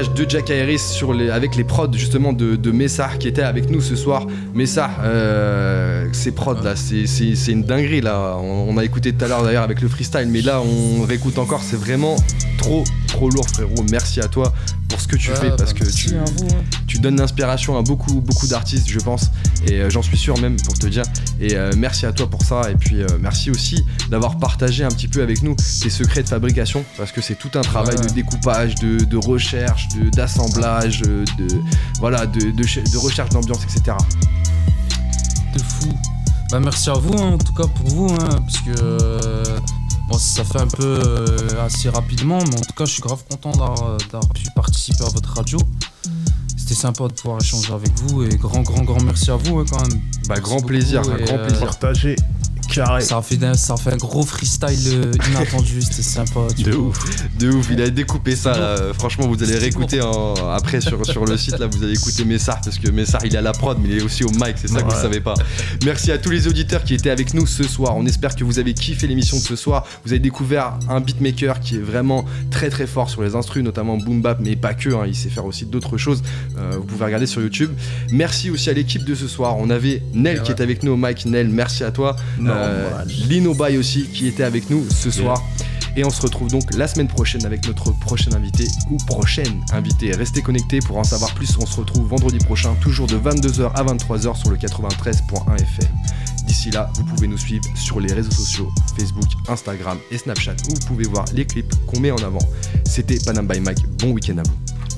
De Jack Harris sur les, avec les prods justement de, de Messar qui était avec nous ce soir. Messar, euh, ces prods là, c'est une dinguerie là. On, a écouté tout à l'heure d'ailleurs avec le freestyle, mais là on réécoute encore. C'est vraiment trop trop lourd frérot. Merci à toi pour ce que tu fais parce bah, que tu, hein. tu donnes l'inspiration à beaucoup beaucoup d'artistes, je pense, et euh, j'en suis sûr même pour te dire. Et euh, merci à toi pour ça. Et puis merci aussi d'avoir partagé un petit peu avec nous tes secrets de fabrication parce que c'est tout un travail de découpage, de, recherche, d'assemblage, de, voilà, de, de recherche d'ambiance, etc. De fou. Bah merci à vous hein, en tout cas pour vous, hein, parce que bon, ça fait un peu euh, assez rapidement, mais en tout cas je suis grave content d'avoir pu participer à votre radio. Sympa de pouvoir échanger avec vous et grand grand grand merci à vous hein, quand même. Bah grand plaisir, un grand euh, plaisir. Ça a, fait un, ça fait un gros freestyle euh, inattendu, c'était sympa. De ouf, de ouf, il a découpé ça Franchement, vous allez réécouter après sur, sur le site, là, vous allez écouter Messar parce que Messar il est à la prod, mais il est aussi au mic, c'est ça que vous savez pas. Merci à tous les auditeurs qui étaient avec nous ce soir. On espère que vous avez kiffé l'émission de ce soir. Vous avez découvert un beatmaker qui est vraiment très très fort sur les instrus, notamment boom bap, mais pas que, hein. il sait faire aussi d'autres choses. Euh, vous pouvez regarder sur YouTube. Merci aussi à l'équipe de ce soir. On avait Nel qui est avec nous au mic. Nel, merci à toi. Euh, Lino Bay aussi qui était avec nous ce soir. Et on se retrouve donc la semaine prochaine avec notre prochain invité ou prochaine invitée. Restez connectés pour en savoir plus. On se retrouve vendredi prochain, toujours de 22h à 23h sur le 93.1 FM. D'ici là, vous pouvez nous suivre sur les réseaux sociaux, Facebook, Instagram et Snapchat, où vous pouvez voir les clips qu'on met en avant. C'était Panam by Mike. Bon week-end à vous.